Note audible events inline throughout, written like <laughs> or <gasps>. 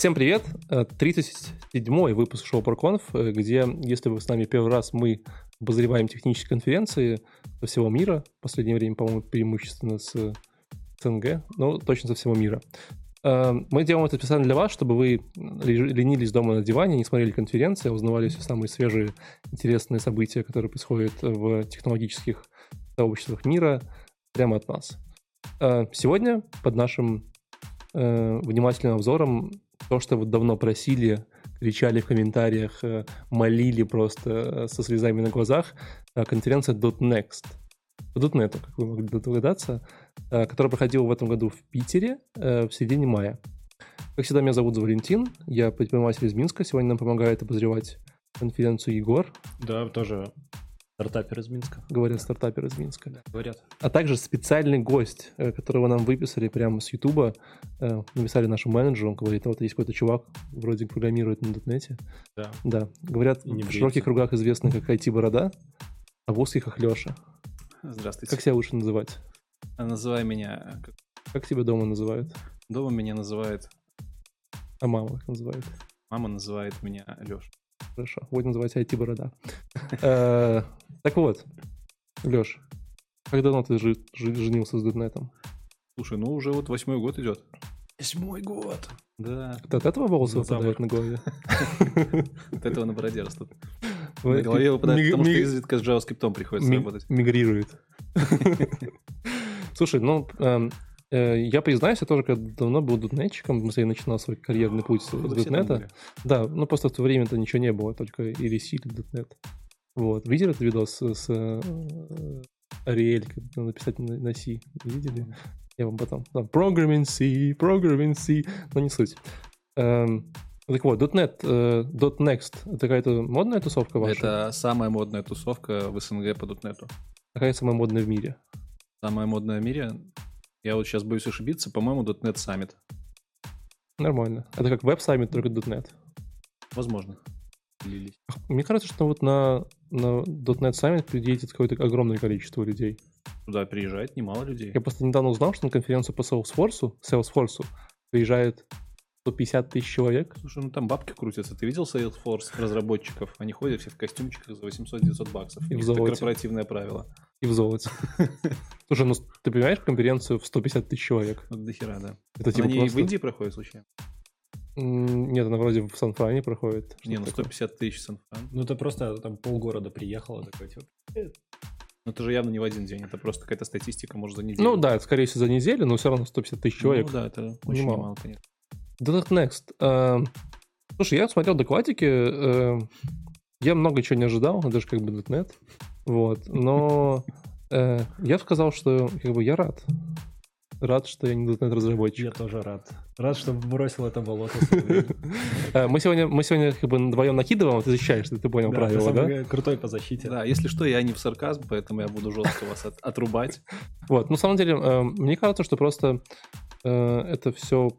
Всем привет! 37-й выпуск шоу ProConf, где, если вы с нами первый раз, мы обозреваем технические конференции со всего мира. В последнее время, по-моему, преимущественно с СНГ, но точно со всего мира. Мы делаем это специально для вас, чтобы вы ленились дома на диване, не смотрели конференции, а узнавали все самые свежие, интересные события, которые происходят в технологических сообществах мира прямо от нас. Сегодня под нашим внимательным обзором то, что вот давно просили, кричали в комментариях, э, молили просто э, со слезами на глазах, э, конференция .next. .net, как вы могли догадаться, которая проходила в этом году в Питере в середине мая. Как всегда, меня зовут Валентин, я предприниматель из Минска, сегодня нам помогает обозревать конференцию Егор. Да, тоже Стартапер из Минска. Говорят, стартапер из Минска. Да, говорят. А также специальный гость, э, которого нам выписали прямо с Ютуба. Э, написали нашему менеджеру, он говорит, вот есть какой-то чувак, вроде программирует на дотнете. Да. Да. Говорят, в широких кругах известный как IT-борода, а в узких как Леша. Здравствуйте. Как себя лучше называть? А называй меня... Как тебя дома называют? Дома меня называют... А мама как называет? Мама называет меня Леша. Хорошо, будет называться IT-борода. <laughs> Э, так вот, Леш, как давно ты женился с Деднетом? Слушай, ну уже вот восьмой год идет. Восьмой год. Да. Это от этого волосы выпадают на голове? <laughs> От этого на бороде растут. <laughs> На голове выпадает, потому что изредка с JavaScript приходится работать. Мигрирует. Слушай, ну, эм, я признаюсь, я тоже когда давно был дотнетчиком, я начинал свой карьерный путь с дотнета. Да, ну просто в то время-то ничего не было, только или C, или дотнет. Вот. Видели этот видос с, с Ариэль, как написать на, C? Видели? Я вам потом. Да, programming C, programming C, но не суть. Эм, так вот, .NET, э, .next, это какая-то модная тусовка ваша? Это самая модная тусовка в СНГ по .NET. Какая самая модная в мире? Самая модная в мире? Я вот сейчас боюсь ошибиться, по-моему, .NET Summit. Нормально. Это как веб-саммит, только .NET. Возможно. Мне кажется, что вот на, на .NET Summit приедет какое-то огромное количество людей. Туда приезжает немало людей. Я просто недавно узнал, что на конференцию по Salesforce, Salesforce приезжает 150 тысяч человек. Слушай, ну там бабки крутятся. Ты видел Salesforce разработчиков? Они ходят все в костюмчиках за 800-900 баксов. И в. Это корпоративное правило. И в золоте. <laughs> Слушай, ну ты понимаешь конференцию в 150 тысяч человек? Вот до хера, да. Это типа Они просто... в Индии проходят случайно? Нет, она вроде в Сан-Фране проходит. Не, ну 150 тысяч Сан-Фран. Ну это просто там полгорода приехало такой, типа, ну, это же явно не в один день, это просто какая-то статистика, может, за неделю. Ну да, скорее всего, за неделю, но все равно 150 тысяч человек. Ну да, это очень немало, немало конечно. .NET Next. Uh, слушай, я смотрел докладики, uh, я много чего не ожидал, даже как бы .NET, вот, но uh, я сказал, что как бы я рад. Рад, что я не .NET разработчик. Я тоже рад. Рад, что бросил это болото. <laughs> Мы сегодня, мы сегодня как бы вдвоем накидываем, а ты защищаешься, ты понял правила, да? Крутой по защите. Да, если что, я не в сарказм, поэтому я буду жестко вас отрубать. Вот, на самом деле, мне кажется, что просто это все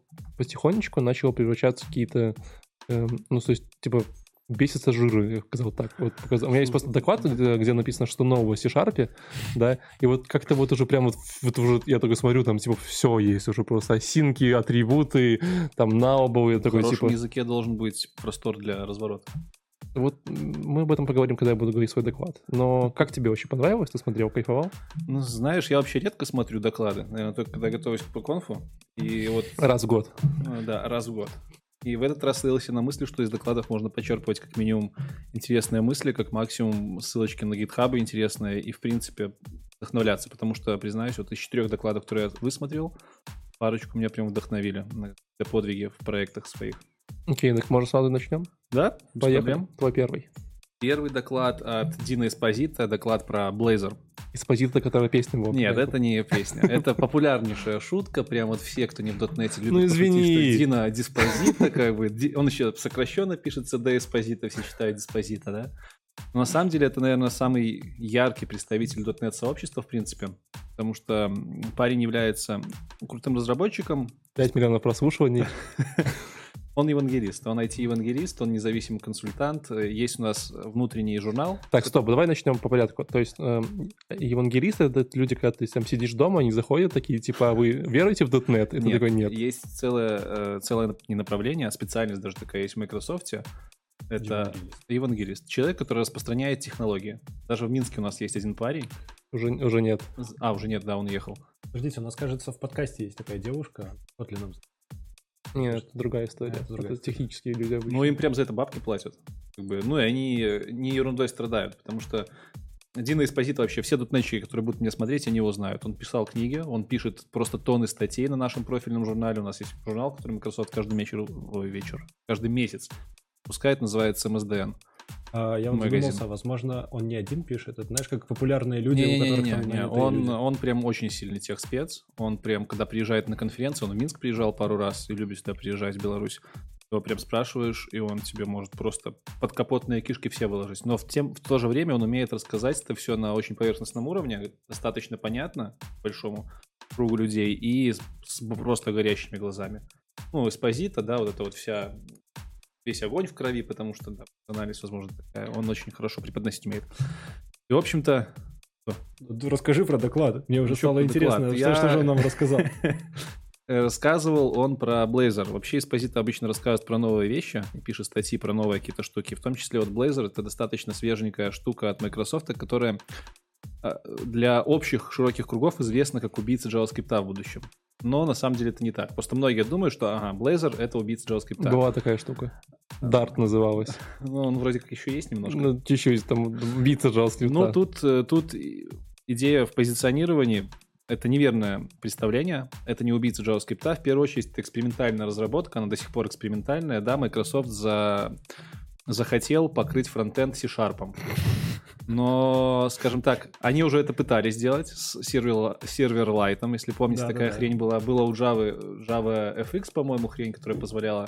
потихонечку начало превращаться в какие-то, э, ну, то есть, типа, бесится жиры, я сказал так. Вот, показал. У меня есть просто доклад, где написано, что нового C-Sharp, да, и вот как-то вот уже прям вот, вот уже, я только смотрю, там, типа, все есть уже просто осинки, атрибуты, там, наубл, я такой, типа... В языке должен быть простор для разворота. Вот мы об этом поговорим, когда я буду говорить свой доклад. Но как тебе вообще понравилось? Ты смотрел, кайфовал? Ну, знаешь, я вообще редко смотрю доклады. Наверное, только когда готовлюсь к конфу. И вот... Раз в год. Ну да, раз в год. И в этот раз ссылался на мысли, что из докладов можно почерпывать как минимум интересные мысли, как максимум ссылочки на GitHub интересные и, в принципе, вдохновляться. Потому что, признаюсь, вот из четырех докладов, которые я высмотрел, парочку меня прям вдохновили на подвиги в проектах своих. Окей, так может сразу начнем? Да, поехали. Твой первый. Первый доклад от Дина Эспозита, доклад про Blazor. Эспозита, которая песня была. Нет, это не песня. Это популярнейшая шутка. Прям вот все, кто не в дотнете, любят ну, извини. Пошутить, что Дина Диспозита, как бы. Он еще сокращенно пишется до Эспозита, все читают Диспозита, да? Но на самом деле это, наверное, самый яркий представитель .NET сообщества, в принципе, потому что парень является крутым разработчиком. 5 миллионов прослушиваний. <laughs> Он евангелист, он IT-евангелист, он независимый консультант. Есть у нас внутренний журнал. Так, стоп, давай начнем по порядку. То есть э, евангелисты — это люди, когда ты там сидишь дома, они заходят такие, типа, а вы веруете в .NET? И ты Нет, такой, нет. Есть целое, э, целое не направление, а специальность даже такая есть в Microsoft. Это Евангелист. евангелист. Человек, который распространяет технологии. Даже в Минске у нас есть один парень. Уже, уже нет. А, уже нет, да, он уехал. Подождите, у нас, кажется, в подкасте есть такая девушка. Вот ли нам... Нет, это другая история. Это другая Это технические люди обычно. Ну, им прям за это бабки платят. Как бы, ну, и они не ерундой страдают, потому что Дина Эспозит вообще, все дотнетчики, которые будут меня смотреть, они его знают. Он писал книги, он пишет просто тонны статей на нашем профильном журнале. У нас есть журнал, который Microsoft каждый вечер, ой, вечер, каждый месяц пускает, называется МСДН. А, я вот Магазин. задумался, возможно, он не один пишет. Это, знаешь, как популярные люди, у которых там Не-не-не, нанятые он, люди. он прям очень сильный техспец. Он прям, когда приезжает на конференцию, он в Минск приезжал пару раз и любит сюда приезжать, в Беларусь, его прям спрашиваешь, и он тебе может просто под капотные кишки все выложить. Но в, тем, в то же время он умеет рассказать это все на очень поверхностном уровне, достаточно понятно большому кругу людей и с, с просто горящими глазами. Ну, эспозита, да, вот это вот вся весь огонь в крови, потому что да, анализ, возможно, такая. Он очень хорошо преподносить умеет. И, в общем-то, Ну, Расскажи про доклад. Мне уже стало интересно, что, Я- что же он нам рассказал. <laughs> Э, рассказывал он про Blazor. Вообще Эспозита обычно рассказывает про новые вещи и пишет статьи про новые какие-то штуки. В том числе вот Blazor — это достаточно свеженькая штука от Microsoft, которая для общих широких кругов известна как убийца JavaScript в будущем. Но на самом деле это не так. Просто многие думают, что ага, Blazor — это убийца JavaScript. Была такая штука. Dart называлась. <laughs> Ну, он вроде как еще есть немножко. Ну, чуть-чуть там биться JavaScript. Ну, тут, э, тут идея в позиционировании это неверное представление. Это не убийца JavaScript. В первую очередь, это экспериментальная разработка. Она до сих пор экспериментальная. Да, Microsoft за... захотел покрыть фронтенд C-Sharp. Но, скажем так, они уже это пытались сделать с сервер, серверлайтом. Если помните, Да, да, такая да. хрень была. Была у Java, Java FX, по-моему, хрень, которая позволяла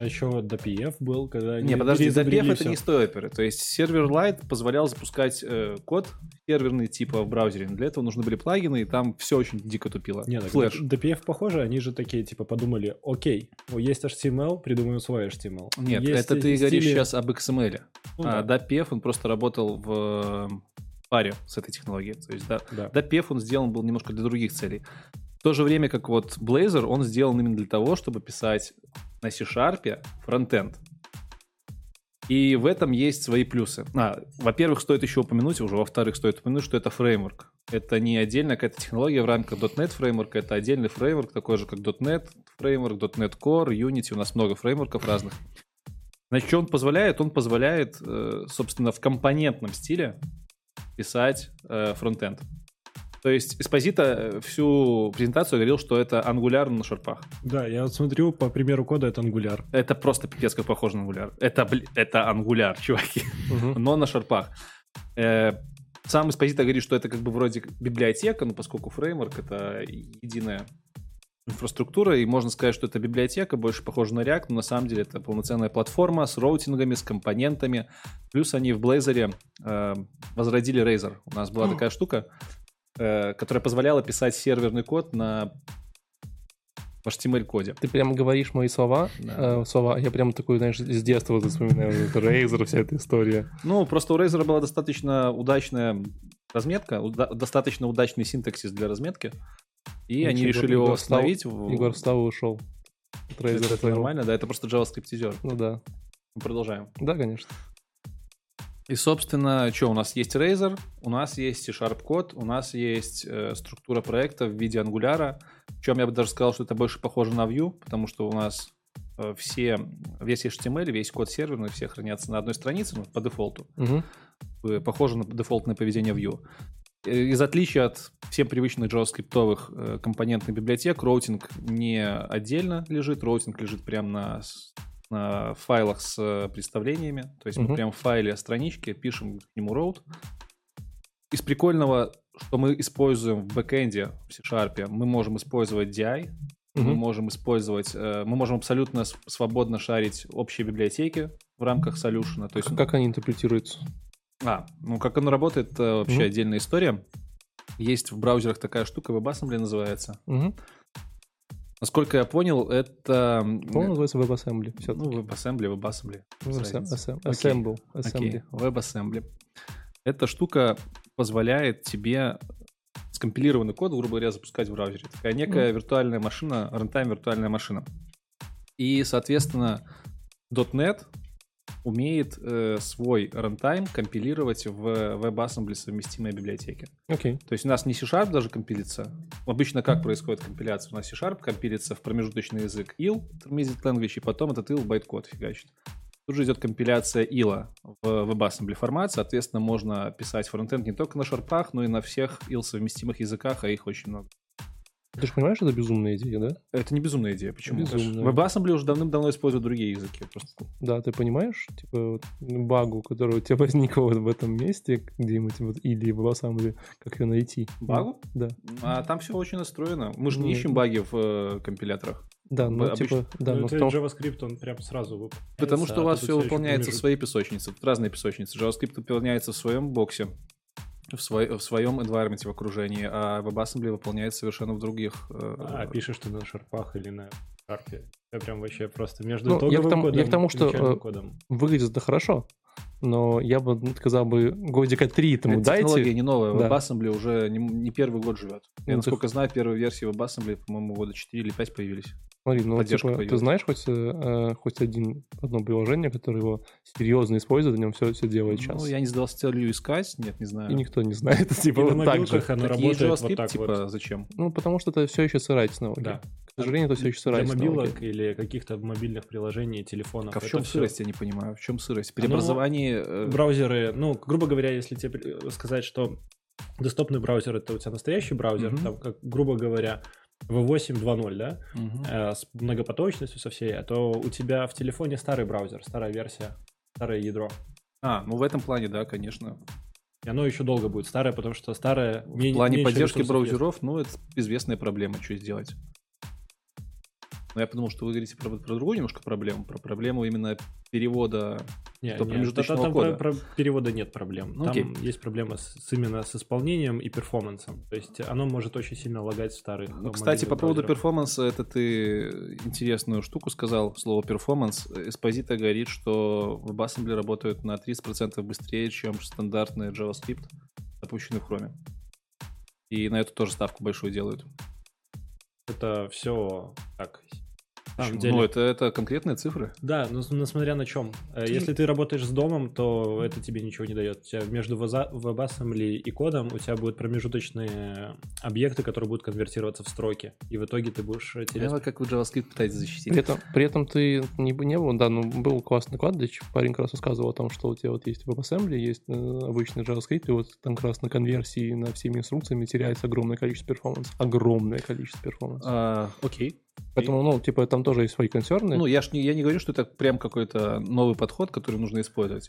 А еще DPF был, когда не, подожди, DPF это не стоперы. То есть сервер Lite позволял запускать э, код серверный типа в браузере. Но для этого нужны были плагины, и там все очень дико тупило. Не, Флэш. DPF похоже, они же такие, типа, подумали, окей, есть HTML, придумаем свой HTML. Нет, Есть это ты стили- говоришь сейчас об XML. Ну а да. DPF, он просто работал в э, паре с этой технологией. То есть да, Да. DPF он сделан был немножко для других целей. То же время, как вот Blazor, он сделан именно для того, чтобы писать на C-Sharp фронтенд. И в этом есть свои плюсы. А, во-первых, стоит еще упомянуть, уже во-вторых, стоит упомянуть, что это фреймворк. Это не отдельная какая-то технология в рамках .NET фреймворка, это отдельный фреймворк, такой же, как .NET фреймворк, .NET Core, Unity, у нас много фреймворков разных. Значит, что он позволяет? Он позволяет, э, собственно, в компонентном стиле писать э, фронтенд. То есть Эспозита э, всю презентацию говорил, что это Angular на шарпах. Да, я вот смотрю, по примеру кода это Angular. Это просто пипец как похоже на Angular. Это, это Angular, чуваки. <laughs> Но на шарпах. Э, сам Эспозита говорит, что это как бы вроде библиотека, но поскольку фреймворк это единая инфраструктура, и можно сказать, что это библиотека, больше похожа на React, но на самом деле это полноценная платформа с роутингами, с компонентами. Плюс они в Blazor э, возродили Razor. У нас была такая штука, которая позволяла писать серверный код на в HTML-коде. Ты прямо говоришь мои слова, Да. э, слова, я прям такой, знаешь, с детства вспоминаю, Razer, вся эта история. Ну, просто у Razer была достаточно удачная разметка, уда- достаточно удачный синтаксис для разметки, и Ну, они решили его Егор встал- Егор встал и ушел. Это, Razer это нормально, да, это просто JavaScript-изер. Ну да. Мы продолжаем. Да, конечно. И, собственно, что, у нас есть Razor, у нас есть C-Sharp код, у нас есть э, структура проекта в виде Angular, чем я бы даже сказал, что это больше похоже на Vue, потому что у нас э, все, весь HTML, весь код серверный, все хранятся на одной странице, ну, по дефолту. Э, похоже на дефолтное поведение Vue. Э, Из отличия от всем привычных JavaScript э, компонентных библиотек, роутинг не отдельно лежит, роутинг лежит прямо на, с- на файлах с э, представлениями. То есть мы Мгм. прямо в файле странички пишем к нему route. Из прикольного, что мы используем в бэкэнде в C-Sharp, мы можем использовать DI, мы Мгм. можем использовать, э, мы можем абсолютно свободно шарить общие библиотеки в рамках солюшена. То есть Как, как они интерпретируются? а, ну как оно работает, это вообще Мгм. отдельная история. Есть в браузерах такая штука, WebAssembly называется. Мгм. Насколько я понял, это... По-моему, называется WebAssembly. Ну, Все-таки. WebAssembly, WebAssembly. Assemble. Окей, Assembly. WebAssembly. Эта штука позволяет тебе скомпилированный код, грубо говоря, запускать в браузере. Такая некая виртуальная машина, runtime виртуальная машина. И, соответственно, .NET умеет э, свой runtime компилировать в WebAssembly совместимые библиотеки. Окей. То есть у нас не C-Sharp даже компилится. Обычно как происходит компиляция? У нас C-Sharp компилится в промежуточный язык IL, Intermediate Language, и потом этот IL байткод фигачит. Тут же идет компиляция IL в WebAssembly формат, соответственно, можно писать фронтенд не только на шарпах, но и на всех IL совместимых языках, а их очень много. Ты же понимаешь, это безумная идея, да? Это не безумная идея. Почему? Безумная. WebAssembly уже давным-давно используют другие языки. Просто Да, ты понимаешь, типа, вот багу, которая у тебя <laughs> возникла вот в этом месте, где-нибудь вот, или в Assembly, как ее найти? Багу? Да. А там все очень настроено. Мы же не Нет. ищем баги в э, компиляторах. Да, ну, Обычно- типа, да, Ну, но это потому- JavaScript, он прям сразу выполняется, Потому что у вас все выполняется в своей песочнице. Разные песочницы. JavaScript выполняется в своем боксе, в, свой- в своем environment в окружении, а WebAssembly выполняется совершенно в других. э, А, пишешь ты на шарпах или на карте. Это прям вообще просто между Ну, я к итоговым тому- я кодом к тому, что, э, кодом. выглядит это хорошо, но я бы сказал бы годика три этому Это технология дайте. не новая. Да. WebAssembly уже не, не первый год живет. Я, Ну, насколько знаю, первые версии WebAssembly, по-моему, года 4 или 5 появились. Смотри, ну, поддержка типа, ты знаешь хоть, э, э, хоть один, одно приложение, которое его серьезно использует, на нем все, все делает сейчас. Ну, я не задался целью искать, нет, не знаю. И никто не знает, <laughs> типа, И на вот так же. оно Так работает JavaScript, вот так типа, вот. зачем? Ну, потому что это все еще сырая технология. Да. К сожалению, это все еще сырая Для технология. мобилок или каких-то мобильных приложений, телефонов. Так а в чем сырость, я не понимаю. В чем сырость? Оно- Преобразование... э, Браузеры, ну, грубо говоря, если тебе при- сказать, что десктопный браузер это у тебя настоящий браузер, Мгм. там, как, грубо говоря, V8 2.0, да, э, с многопоточностью со всей, а то у тебя в телефоне старый браузер, старая версия, старое ядро. А, ну в этом плане, да, конечно. И оно еще долго будет старое, потому что старое... В плане поддержки браузеров, ну, это известная проблема, что сделать. Но я подумал, что вы говорите про, про другую немножко проблему, про проблему именно перевода. Нет, нет, промежуточного там кода? про, про перевода нет проблем. Ну, там окей. есть проблема с, с именно с исполнением и перформансом. То есть оно может очень сильно лагать в старых Ну, э, кстати, по поводу перформанса, это ты интересную штуку сказал, слово перформанс. Эспозита говорит, что в WebAssembly работают на 30% быстрее, чем стандартный JavaScript, запущенный в Chrome. И на эту тоже ставку большую делают. Это все так. Самом Почему? деле- Ну, это, это конкретные цифры. Да, но, но смотря на чем. Ты Если ты работаешь с домом, то это тебе ничего не дает. У тебя между ваза- WebAssembly и кодом у тебя будут промежуточные объекты, которые будут конвертироваться в строки. И в итоге ты будешь э, терять... Поняла, как вы JavaScript пытаетесь защитить. При этом, при этом ты не, не был, да, ну, был классный кладбищ, парень как раз рассказывал о том, что у тебя вот есть WebAssembly, есть э, обычный JavaScript, и вот там как раз на конверсии на всеми инструкциями теряется огромное количество перформанса. Огромное количество перформанса. А, окей. Поэтому, ну, типа, там тоже есть свои консерны. Ну, я ж не, я не говорю, что это прям какой-то новый подход, который нужно использовать.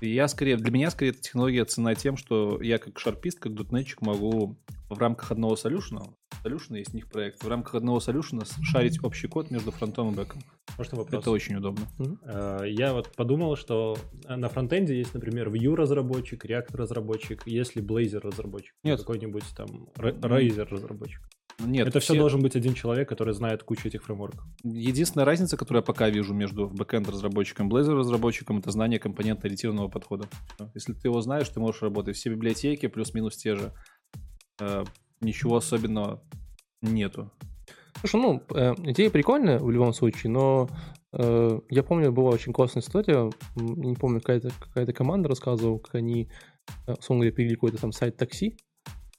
Я скорее, для меня скорее эта технология цена тем, что я как шарпист, как дотнетчик могу в рамках одного солюшена, солюшена есть у них проект, в рамках одного солюшена шарить общий код между фронтом и бэком. Можно вопрос? Это очень удобно. Э, Я вот подумал, что на фронтенде есть, например, Vue разработчик, React разработчик, есть ли Blazor разработчик, Нет. какой-нибудь там Ra- Razer разработчик. Нет, Это все все- должен быть один человек, который знает кучу этих фреймворков. Единственная разница, которую я пока вижу между бэкэнд разработчиком и Blazor разработчиком, это знание компонентно-ориентированного подхода. Если ты его знаешь, ты можешь работать. Все библиотеки плюс-минус те же. Э, Ничего особенного нету. Слушай, ну, э, идея прикольная в любом случае, но э, я помню, была очень классная история, не помню, какая-то какая команда рассказывала, как они, условно говоря, перевели какой-то там сайт такси,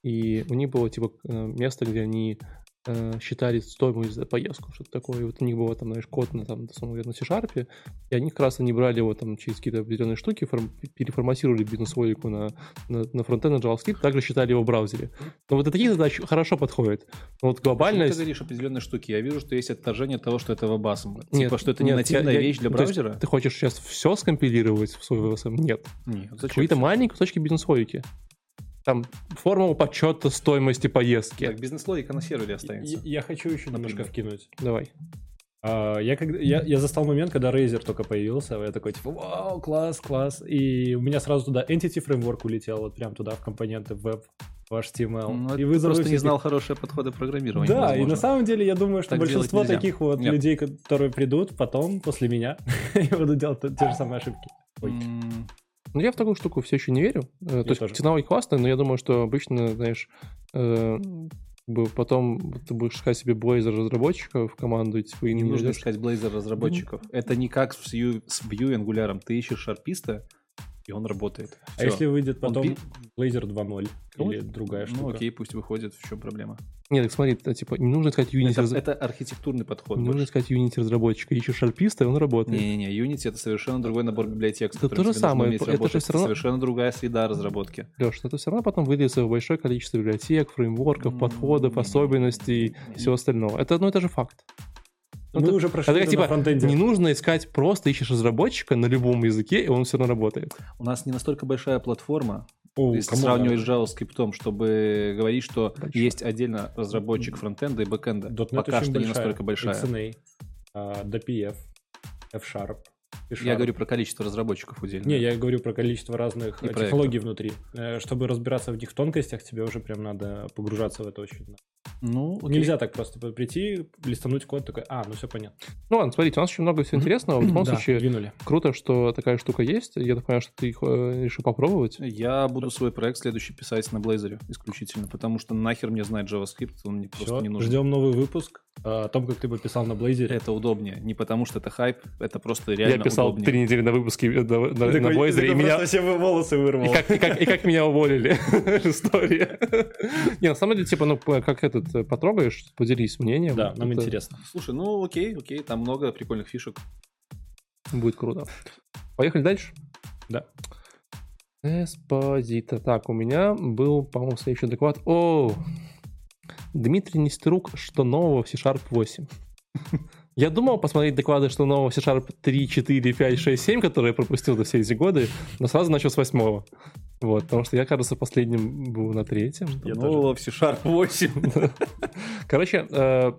и у них было, типа, э, место, где они э, считали стоимость за поездку, что-то такое, и вот у них было там, знаешь, код на, там, на C-Sharp, и они как раз они брали его там через какие-то определенные штуки, форм- переформатировали бизнес-логику на, на, на фронтенд, на JavaScript, также считали его в браузере. Но вот такие задачи хорошо подходят. Но вот глобально... Почему ты говоришь определенные штуки? Я вижу, что есть отторжение того, что это вебасом. Нет, типа, что это не нет, нативная я- вещь для ну, то есть браузера? Ты хочешь сейчас все скомпилировать в свой VSM? Нет. Нет, зачем? Какие-то маленькие кусочки бизнес-логики. Там формула подсчета стоимости поездки. Так, бизнес-логика на сервере останется. Я, я хочу еще немножко Например. вкинуть. Давай. А, Я, когда, я, я застал момент, когда Razer только появился, я такой, типа, вау, класс, класс, и у меня сразу туда Entity Framework улетел, вот прям туда, в компоненты в веб. в HTML. Ну, и вызовы просто не знал хорошие подходы программирования. Да, и на возможно. самом деле я думаю, что Так большинство таких вот Нет. людей, которые придут потом, после меня, <laughs> и будут делать те те же самые ошибки. Ой. М, Ну, я в такую штуку все еще не верю. Э, То есть тоже. ценовой классный, но я думаю, что обычно, знаешь, э, потом ты будешь искать себе Blazor разработчиков в команду, типа, и Не не нужно найдешь. искать Blazor разработчиков. Это не как с Vue, с Vue Angular. Ты ищешь шарписта, и он работает. А Всё. если выйдет Он потом пи- Blazor 2.0 Ну, или другая Ну штука? окей, пусть выходит, в чем проблема. Нет, так смотри, это, типа, не нужно искать Unity, Это, раз- это архитектурный подход. не нужно искать Unity разработчика. Ищешь шарписта, и он работает. Не-не-не, Unity это совершенно другой набор библиотек, Это то же самое, это же всё равно- совершенно другая среда разработки. Леш, это все равно потом выльется в большое количество библиотек, фреймворков, подходов, особенностей и всего остального. Это, ну, это же факт. Мы это- уже прошли Это это как, типа, фронтенде. не нужно искать просто, ищешь разработчика на любом языке, и он все равно работает. У нас не настолько большая платформа, О, если сравнивать а с JavaScript, чтобы говорить, что Большой. есть отдельно разработчик фронтенда и бэкенда. .NET Пока очень что не большая. настолько большая. XNA, а, WPF, F-Sharp. Я говорю про количество разработчиков отдельно. Не, я говорю про количество разных И э, технологий внутри. Э, Чтобы разбираться в них тонкостях, тебе уже прям надо погружаться в это очень. Ну, окей. Нельзя так просто прийти, листануть код, такой, а, ну все понятно. Ну ладно, смотрите, у нас очень много всего интересного. В любом Да, случае, двинули. круто, что такая штука есть. Я так понимаю, что ты их э, решил попробовать. Я буду свой проект следующий писать на Blazor исключительно, потому что нахер мне знать JavaScript, он мне просто Все, не нужен. ждем новый выпуск о том, как ты бы писал на Blazor. Это удобнее. Не потому что это хайп, это просто реально Я писал удобнее. три недели на выпуске э, на, на, на Blazor, и меня... все волосы И вырвал. как, и, как, и как меня уволили. <laughs> История. Не, на самом деле, типа, ну, как этот, э, потрогаешь, поделись мнением. Да, нам интересно. Слушай, ну окей, окей, там много прикольных фишек. Будет круто. Поехали дальше? Да. Эспозита. Так, у меня был, по-моему, следующий доклад. О, Дмитрий Нестерук, что нового в C-Sharp 8? <laughs> Я думал посмотреть доклады, что нового C-Sharp 3, 4, 5, 6, 7, которые я пропустил за все эти годы, но сразу начал с восьмого. Вот, потому что я, кажется, последним был на третьем. Я ну, в C-Sharp 8. <laughs> Короче, э,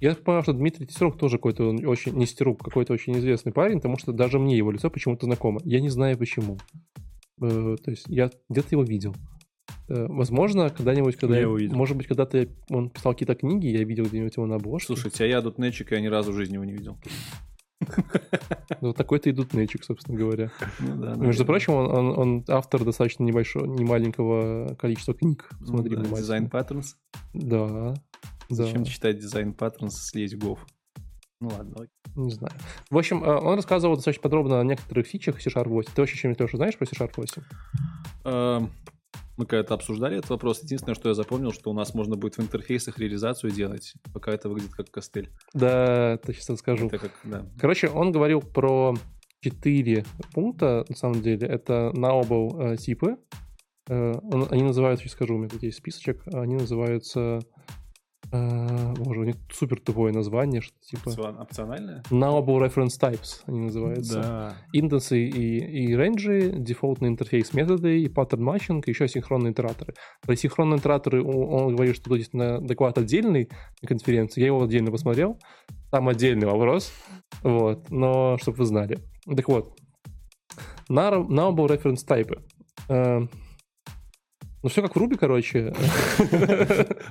я понял, что Дмитрий Тестерук тоже какой-то очень, не Стерук, какой-то очень известный парень, потому что даже мне его лицо почему-то знакомо. Я не знаю почему. Э, То есть я где-то его видел. Э, Возможно, когда-нибудь, когда Я я- его видел. может быть, когда-то он писал какие-то книги, я видел где-нибудь его на обложке. Слушайте, а я дотнетчик, я ни разу в жизни его не видел. Ну, такой-то идут нычек, собственно говоря. Ну да, Между прочим, он, он- он автор достаточно небольшого, немаленького количества книг. Ну Смотри, да, внимательно. Дизайн Patterns. Да. Да. Зачем читать дизайн Patterns, слезть гов? Ну ладно. Не знаю. В общем, э, он рассказывал достаточно подробно о некоторых фичах C-Sharp 8. Ты вообще чем-нибудь, Леша, знаешь про C-Sharp 8? Мы когда-то обсуждали этот вопрос. Единственное, что я запомнил, что у нас можно будет в интерфейсах реализацию делать, пока это выглядит как костыль. Да, это сейчас расскажу. Это как, да. Короче, он говорил про четыре пункта, на самом деле. Это наобл э, типы. Э, он- они называются, сейчас скажу, у меня тут есть списочек. Они называются... э, боже, у них супер тупое название, что типа... Опцион- Опциональное? Nullable Reference Types они называются. Да. Индексы и, и рейнджи, дефолтный интерфейс методы и pattern matching, и еще синхронные итераторы. Про синхронные итераторы он, говорит, что тут есть на доклад отдельный на конференции. Я его отдельно посмотрел. Там отдельный вопрос. Вот. Но чтобы вы знали. Так вот. Naable reference type. Ну, все как в Ruby, короче.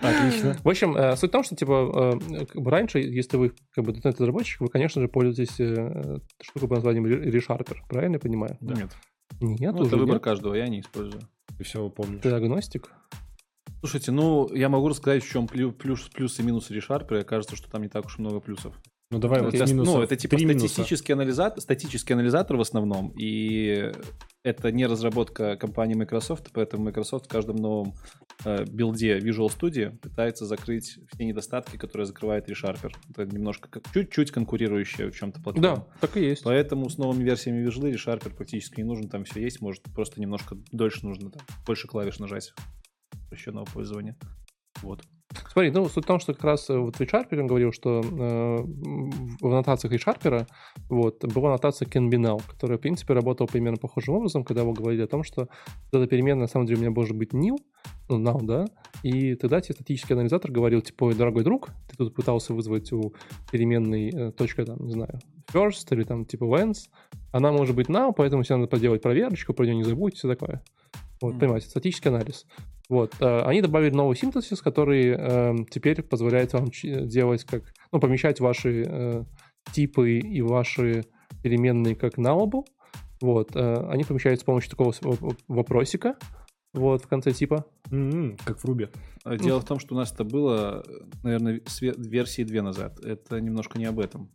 Отлично. В общем, э, суть в том, что, типа, э, как бы раньше, если вы, как бы, .NET-разработчик, вы, конечно же, пользуетесь э, штукой под названием Re- ReSharper, правильно я понимаю? Нет. Нет, Ну, уже это выбор нет. каждого, я не использую. Ты все помнишь. Ты агностик? Слушайте, ну, я могу рассказать, в чем плю- плюс, плюс и минус ReSharper. Кажется, что там не так уж и много плюсов. Ну давай вот Это, из минусов ну, это типа статистический анализатор, статический анализатор в основном, и это не разработка компании Microsoft, поэтому Microsoft в каждом новом э, билде Visual Studio пытается закрыть все недостатки, которые закрывает ReSharper. Это немножко чуть-чуть конкурирующая в чем-то платформа. Да, так и есть. Поэтому с новыми версиями Visual ReSharper практически не нужен, там все есть, может просто немножко дольше нужно, там, больше клавиш нажать упрощенного пользования. Вот. Смотри, ну, суть в том, что как раз э, вот он говорил, что э, в аннотациях ReSharper вот, была аннотация can которая, в принципе, работала примерно похожим образом, когда вы говорили о том, что эта переменная, на самом деле, у меня может быть nil, ну, null, да, и тогда тебе статический анализатор говорил, типа, «Ой, дорогой друг, ты тут пытался вызвать у переменной э, точка, там, не знаю, first или там, типа, lens, она может быть null, поэтому тебе надо поделать проверочку, про нее не забудь, все такое. Вот, понимаете, статический анализ. Вот. э, Они добавили новый синтезис, который э, теперь позволяет вам делать как... Ну, помещать ваши э, типы и ваши переменные как nullable. Вот. э, Они помещаются с помощью такого вопросика вот, в конце типа. М-м, Как в Руби. А Дело в том, что у нас это было, наверное, с ве- версии 2 назад. Это немножко не об этом.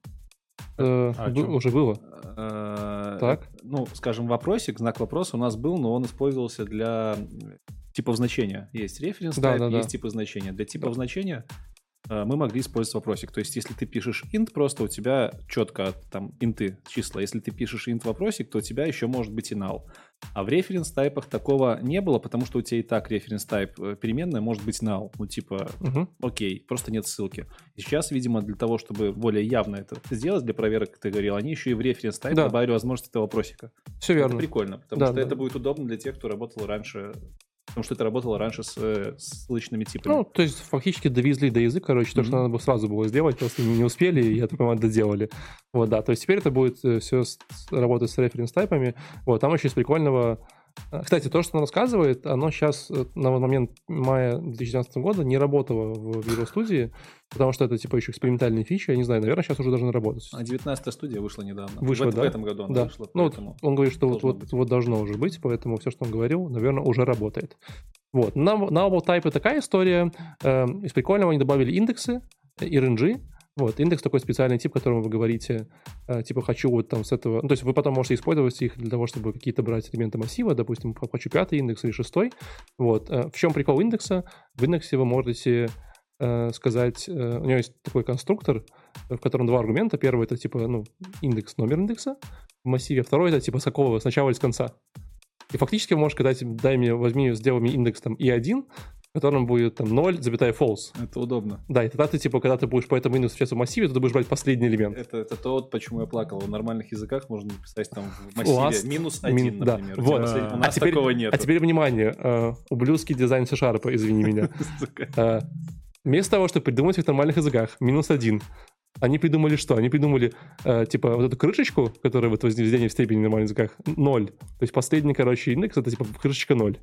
Э, А уже было. Э, Так. Ну, скажем, вопросик, знак вопроса у нас был, но он использовался для типов значения. Есть референс Да, type, да, да. есть типы значения. Для типов значения мы могли использовать вопросик. То есть, если ты пишешь int, просто у тебя четко там инты, числа. Если ты пишешь int вопросик, то у тебя еще может быть и null. А в референс тайпах такого не было, потому что у тебя и так референс тайп э, переменная может быть null. Ну, типа, Мгм. окей, просто нет ссылки. И сейчас, видимо, для того, чтобы более явно это сделать, для проверок, ты говорил, они еще и в референс тайп Да. добавили возможность этого вопросика. Все Это верно. прикольно, потому Да, что да. это будет удобно для тех, кто работал раньше, потому что это работало раньше с э, ссылочными типами. Ну, то есть фактически довезли до языка, короче, то, что Мгм. надо было сразу было сделать, просто не успели, и так понимаю, доделали. Вот, да, то есть теперь это будет все работать с референс-тайпами. Вот, там еще из прикольного... э, Кстати, то, что он рассказывает, оно сейчас на момент мая 2019 года не работало в Visual Studio, потому что это, типа, еще экспериментальные фичи, я не знаю, наверное, сейчас уже должны работать. А 19 студия вышла недавно. Вышла, в, да? в этом году она Да. вышла, Ну, вот он говорит, что вот, должно вот, вот должно уже быть, поэтому все, что он говорил, наверное, уже работает. Вот. На Nullable Type такая история. Э, Из прикольного они добавили индексы э, RNG. Вот, индекс такой специальный тип, которому вы говорите, э, типа, хочу вот там с этого... Ну, то есть вы потом можете использовать их для того, чтобы какие-то брать элементы массива, допустим, хочу пятый индекс или шестой. Вот. Э, В чем прикол индекса? В индексе вы можете э, сказать... У него есть такой конструктор, в котором два аргумента. Первый — это, типа, ну, индекс, номер индекса в массиве, второй это типа с какого, с начала или с конца. И фактически вы можете сказать, дай мне, возьми, сделай мне индекс там i1, в котором будет там 0, запятая false. Это удобно. Да, и тогда ты, типа, когда ты будешь по этому индексу в массиве, то ты будешь брать последний элемент. Это, это то, вот почему я плакал. В нормальных языках можно написать там в массиве Last минус один, да. например. У Вот. тебя последний- У А нас теперь- такого нет. А теперь внимание, э, ублюдский дизайн C-Sharp, извини меня. <laughs> Э, Вместо того, чтобы придумать их в нормальных языках, минус один, они придумали что? Они придумали, э, типа, вот эту крышечку, которая вот возведение в степени в нормальных языках, ноль. То есть последний, короче, индекс, это, типа, крышечка ноль.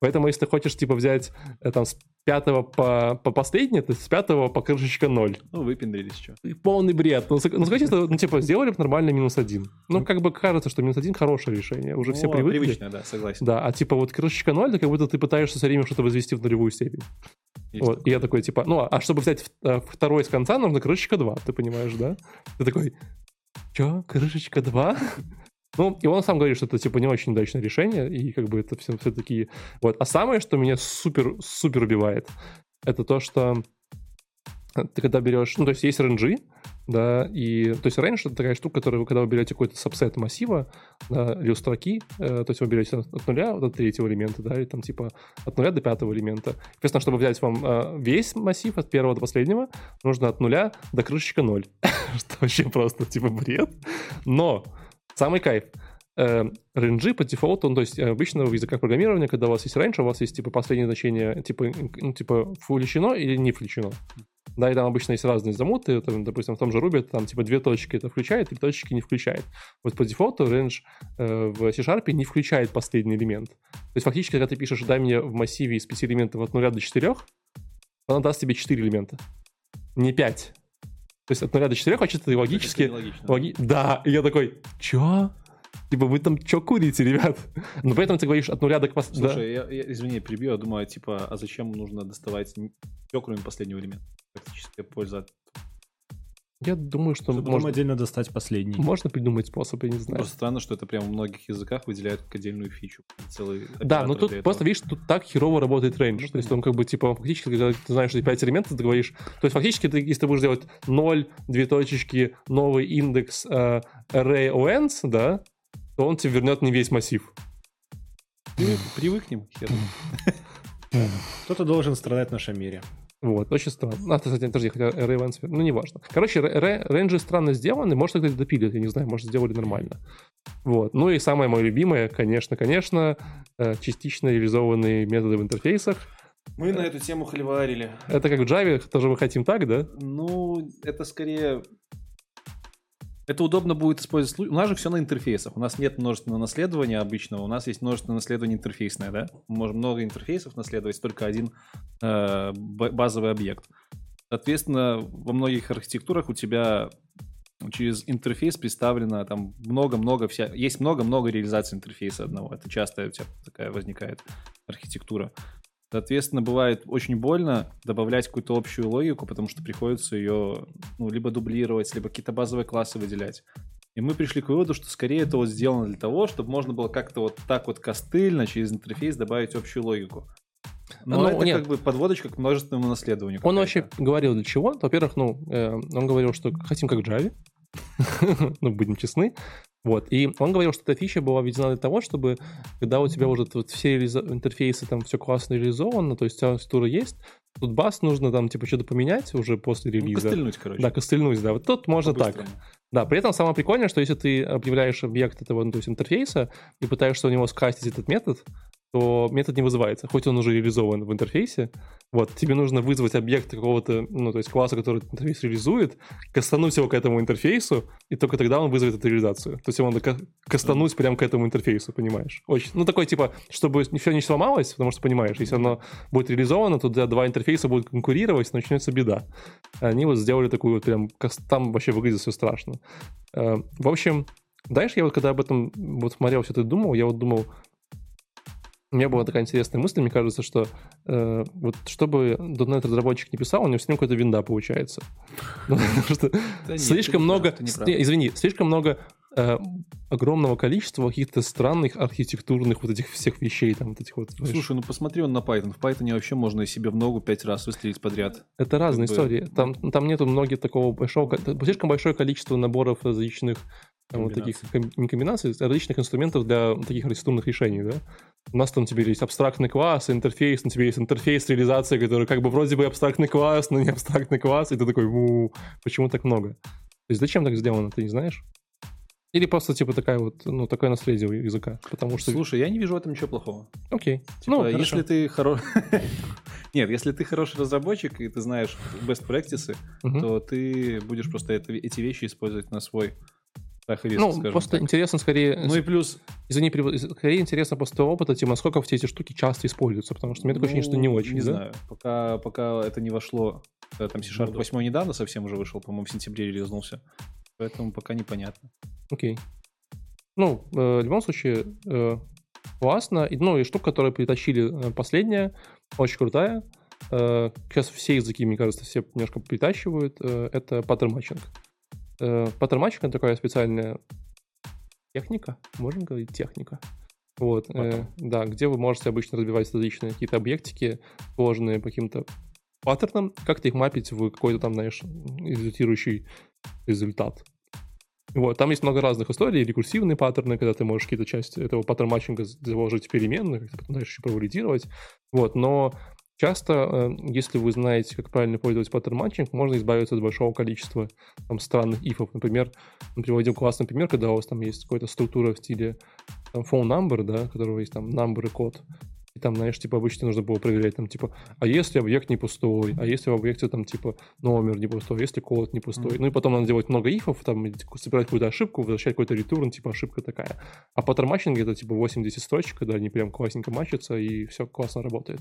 Поэтому, если ты хочешь, типа, взять э, там с пятого по, по последний, то с пятого по крышечка ноль. Ну, выпендрились, что. Полный бред. Ну, ну, скажите, что, ну, типа, сделали бы нормально минус один. Ну, как бы кажется, что минус один хорошее решение. Уже все Ну, привыкли. Привычно, да, согласен. Да, а типа вот крышечка ноль, это как будто ты пытаешься все время что-то возвести в нулевую степень. Есть Вот, и я такой, типа, ну, а чтобы взять э, второй с конца, нужно крышечка 2, ты понимаешь, да? Ты такой, чё, крышечка 2? Ну, и он сам говорит, что это, типа, не очень удачное решение, и как бы это все, все такие... Вот. А самое, что меня супер-супер убивает, это то, что ты когда берешь... Ну, то есть есть RNG, да, и... То есть range — это такая штука, которая вы, когда вы берете какой-то сабсет массива, да, или у строки, э, то есть вы берете от нуля до третьего элемента, да, или там типа от нуля до пятого элемента. Соответственно, чтобы взять вам э, весь массив от первого до последнего, нужно от нуля до крышечка ноль. <laughs> Что вообще просто типа бред. Но самый кайф. RNG по дефолту, ну, то есть э, обычно в языках программирования, когда у вас есть range, у вас есть типа последнее значение, типа, ну, типа включено или не включено. Да, и там обычно есть разные замуты, там, допустим, в том же Ruby там типа две точки это включает, три точки не включает. Вот по дефолту range э, в C-Sharp не включает последний элемент. То есть фактически, когда ты пишешь «дай мне в массиве из 5 элементов от 0 до 4», она даст тебе 4 элемента, не 5. То есть от 0 до 4, значит, ты логически... Логи- Да, и я такой, чё? Типа, вы там чё курите, ребят? Но поэтому ты говоришь от нуля до... да. Слушай, я, я- извини, прибью, я думаю, типа, а зачем нужно доставать все, кроме последнего элемента? Практическая польза от... Я думаю, что Чтобы можно, отдельно достать последний. можно придумать способ, я не знаю. Просто странно, что это прям в многих языках выделяют как отдельную фичу. Целый Да, но оператор тут просто этого. видишь, тут так херово работает range. Ну, то есть он как бы типа фактически, когда ты знаешь, что 5 элементов, ты говоришь. То есть фактически, ты, если ты будешь делать 0, две точечки, новый индекс э, array once, да, то он тебе вернет не весь массив. Привык- привыкнем. хер. Кто-то должен страдать в нашем мире. Вот, очень странно. А, кстати, подожди, хотя array once, ну, неважно. Короче, ре- ре- рейнджи странно сделаны, может, их допилят, я не знаю, может, сделали нормально. Вот. Ну и самое мое любимое, конечно, конечно, э, частично реализованные методы в интерфейсах. Мы на эту тему холиварили. Это как в Java, тоже мы хотим так, да? Ну, это скорее... Это удобно будет использовать. У нас же все на интерфейсах. У нас нет множественного наследования обычного. У нас есть множественное наследование интерфейсное, да? Мы можем много интерфейсов наследовать, только один э, базовый объект. Соответственно, во многих архитектурах у тебя через интерфейс представлено там много-много вся... Есть много-много реализаций интерфейса одного. Это часто у тебя такая возникает архитектура. Соответственно, бывает очень больно добавлять какую-то общую логику, потому что приходится ее ну, либо дублировать, либо какие-то базовые классы выделять. И мы пришли к выводу, что скорее это вот сделано для того, чтобы можно было как-то вот так вот костыльно через интерфейс добавить общую логику. Но ну, это нет. как бы подводочка к множественному наследованию. Он вообще говорил для чего? Во-первых, ну, э, он говорил, что хотим как Java, <laughs> ну, будем честны. Вот, и он говорил, что эта фича была введена для того, чтобы, когда у тебя уже вот все реализо... интерфейсы там все классно реализовано, то есть архитектура есть, тут бас нужно там типа что-то поменять уже после ну, релиза. Ну, костыльнуть, короче. Да, костыльнуть, да. Вот тут можно так. Да, при этом самое прикольное, что если ты объявляешь объект этого, ну, то есть интерфейса, и пытаешься у него скастить этот метод, то метод не вызывается, хоть он уже реализован в интерфейсе. Вот, тебе нужно вызвать объект какого-то, ну, то есть класса, который интерфейс реализует, кастануть его к этому интерфейсу, и только тогда он вызовет эту реализацию. То есть его надо кастануть прямо к этому интерфейсу, понимаешь? Очень, ну, такой, типа, чтобы все не сломалось, потому что, понимаешь, если оно будет реализовано, то два интерфейса будут конкурировать, начнется беда. Они вот сделали такую вот прям, там вообще выглядит все страшно. Э, в общем, дальше я вот когда об этом вот смотрел, все это думал, я вот думал, у меня была такая интересная мысль, мне кажется, что э, вот чтобы .NET разработчик не писал, у него всегда какая-то винда получается. <laughs> Ну, слишком много... Извини, слишком много э, огромного количества каких-то странных архитектурных вот этих всех вещей там вот этих вот. Слушай, ну посмотри он на Python. В Python вообще можно себе в ногу пять раз выстрелить подряд. Это разные истории. Там, там нету многих такого большого, слишком большое количество наборов различных вот таких не комбинаций, а различных инструментов для таких архитектурных решений, да. У нас там теперь есть абстрактный класс, интерфейс, на тебе есть интерфейс реализация, который как бы вроде бы абстрактный класс, но не абстрактный класс, и ты такой, у почему так много? То есть зачем так сделано, ты не знаешь? Или просто, типа, такая вот, ну, такое наследие языка, потому что... Слушай, я не вижу в этом ничего плохого. Окей. Типа, ну, если хорошо. ты хороший... <laughs> Нет, если ты хороший разработчик, и ты знаешь best practices, то ты будешь просто эти вещи использовать на свой страх и риск, Ну, просто так. интересно скорее... Ну и плюс... Извини, скорее интересно после опыта, типа, насколько все эти штуки часто используются, потому что мне такое ощущение, что не ну, очень, Не да? знаю, пока, пока это не вошло, э, там C-Sharp ну, 8 недавно совсем уже вышел, по-моему, в сентябре релизнулся, поэтому пока непонятно. Окей. Ну, э, в любом случае, э, классно. Ну, и штука, которую притащили последняя, очень крутая. Сейчас все языки, мне кажется, все немножко притащивают. Это паттерн матчинг. Паттерн матчинг — это такая специальная техника, можно говорить техника. Вот, э, да, где вы можете обычно разбивать различные какие-то объектики, сложные по каким-то паттернам, как-то их мапить в какой-то там, знаешь, результирующий результат. Вот, там есть много разных историй, рекурсивные паттерны, когда ты можешь какие-то части этого pattern matching а заложить в переменные, как-то потом дальше еще провалидировать. Вот, но Часто, э, если вы знаете, как правильно пользоваться паттерн матчинг, можно избавиться от большого количества там, странных if ов. Например, он приводил классный пример, когда у вас там есть какая-то структура в стиле там, phone number, да, у которого есть там number и код. И там, знаешь, типа обычно нужно было проверять, там, типа, а если объект не пустой, а если в объекте там, типа, номер не пустой, если код не пустой. Mm-hmm. Ну и потом надо делать много if ов, там, собирать какую-то ошибку, возвращать какой-то return, типа, ошибка такая. А pattern matching это, типа, 80 строчек, когда они прям классненько матчатся, и все классно работает.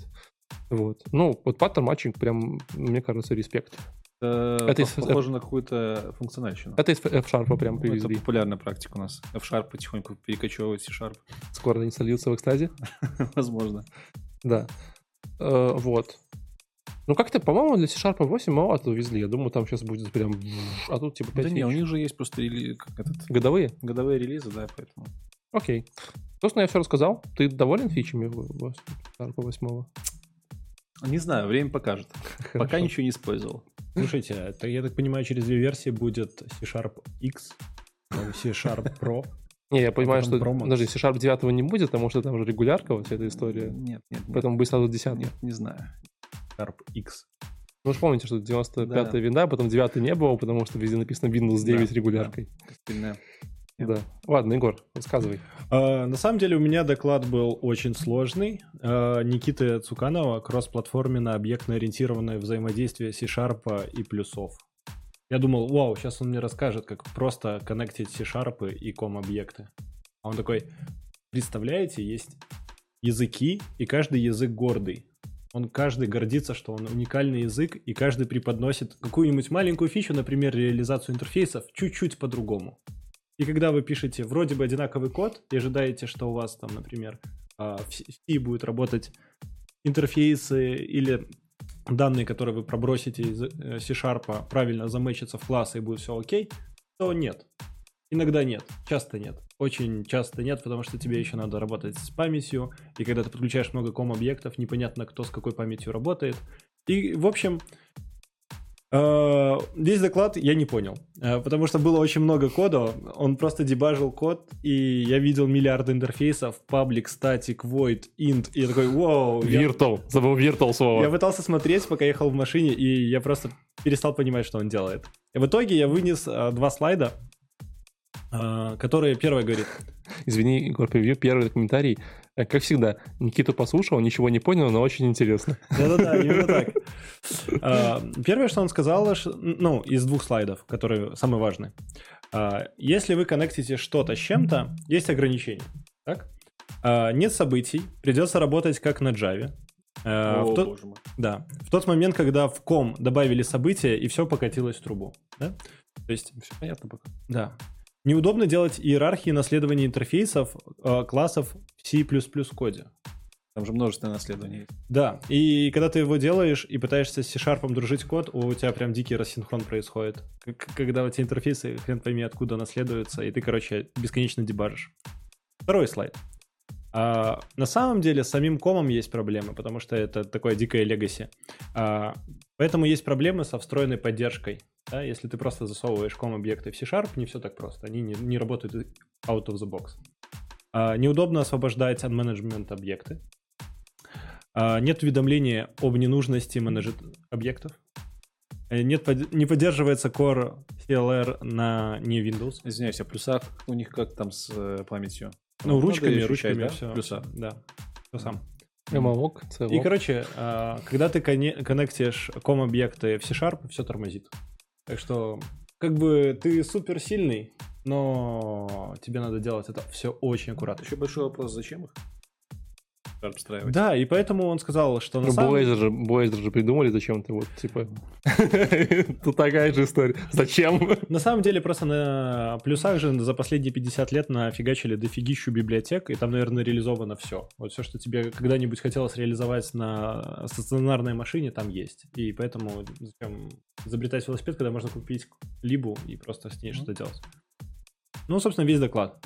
Вот. Ну, вот pattern matching прям, мне кажется, респект. Это, это похоже из... на какую-то функциональщину. Это из F-Sharp прям привезли. Это популярная практика у нас. F-Sharp потихоньку перекочевывает C-Sharp. Скоро они сольются в экстазе? <laughs> Возможно. Да. Э, вот. Ну, как-то, по-моему, для C-Sharp 8 мало увезли. Я думаю, там сейчас будет прям... А тут типа 5 Да не, у них же есть просто рели... как этот... Годовые? Годовые релизы, да, поэтому... Окей. Собственно, я все рассказал. Ты доволен фичами C-Sharp 8? Не знаю, время покажет. <laughs> Пока ничего не использовал. Слушайте, это, я так понимаю, через две версии будет C-Sharp X, C-Sharp Pro. Не, я понимаю, а что Pro даже C-Sharp 9 не будет, потому что там же регулярка, вот вся эта история. Нет, нет. Поэтому будет сразу 10 Нет, не знаю. Sharp X. Ну, вы же помните, что 95-я да. винда, потом 9 не было, потому что везде написано Windows 9 да, регуляркой. Да. Да. Ладно, Егор, рассказывай. Uh, на самом деле у меня доклад был очень сложный. Uh, Никиты Цуканова «Кроссплатформенно объектно-ориентированное взаимодействие C-Sharp и плюсов». Я думал, вау, сейчас он мне расскажет, как просто коннектить C-Sharp и ком-объекты. А он такой, представляете, есть языки, и каждый язык гордый. Он каждый гордится, что он уникальный язык, и каждый преподносит какую-нибудь маленькую фичу, например, реализацию интерфейсов, чуть-чуть по-другому. И когда вы пишете вроде бы одинаковый код и ожидаете, что у вас там, например, а, в C будет работать интерфейсы или данные, которые вы пробросите из э, C-Sharp, правильно замечатся в классы и будет все окей, то нет. Иногда нет, часто нет. Очень часто нет, потому что тебе еще надо работать с памятью, и когда ты подключаешь много ком-объектов, непонятно, кто с какой памятью работает. И, в общем, весь доклад я не понял, э, потому что было очень много кода, он просто дебажил код, и я видел миллиарды интерфейсов, public, static, void, int, и я такой, вау. Virtual, я... забыл virtual слово. Я пытался смотреть, пока ехал в машине, и я просто перестал понимать, что он делает. И в итоге я вынес э, два слайда, которые первый говорит. Извини, Егор, превью первый комментарий. Э, как всегда, Никиту послушал, ничего не понял, но очень интересно. Да-да-да, именно так. <laughs> А, первое, что он сказал, ну, из двух слайдов, которые самые важные. А, если вы коннектите что-то с чем-то, есть ограничения. Так? А, нет событий, придется работать как на Java. О, в тот, боже мой. Да. В тот момент, когда в ком добавили события, и все покатилось в трубу. Да? То есть... Все понятно пока. Да. Неудобно делать иерархии наследования интерфейсов э, классов в C++ коде. Там же множественное наследование Да, и когда ты его делаешь и пытаешься с C-Sharp дружить код, у тебя прям дикий рассинхрон происходит. Когда у тебя интерфейсы, хрен пойми, откуда наследуются, и ты, короче, бесконечно дебажишь. Второй слайд. А, на самом деле самим комом есть проблемы, потому что это такое дикое легаси. А, поэтому есть проблемы со встроенной поддержкой. Да? Если ты просто засовываешь ком-объекты в C-Sharp, не все так просто. Они не, не работают out of the box. А, неудобно освобождать unmanagement объекты. А, нет уведомления об ненужности менеджер объектов. Э, нет, не поддерживается Core CLR на не Windows. Извиняюсь, а плюсах у них как там с э, памятью? Ну, ручками, ручками, да? все. Плюса. Да, все сам. Эмалок, И, короче, а, когда ты коннектишь ком-объекты в C-Sharp, все тормозит. Так что, как бы, ты супер сильный, но тебе надо делать это все очень аккуратно. Еще большой вопрос, зачем их? Обстраивать. Да, и поэтому он сказал, что на ну, самом... Blazor же, Blazor же придумали зачем-то, вот, типа... <laughs> Тут такая же история. Зачем? На самом деле, просто на плюсах же за последние 50 лет нафигачили дофигищу библиотек, и там, наверное, реализовано все. Вот все, что тебе когда-нибудь хотелось реализовать на стационарной машине, там есть. И поэтому зачем изобретать велосипед, когда можно купить либу и просто с ней что-то делать. Ну, собственно, весь доклад.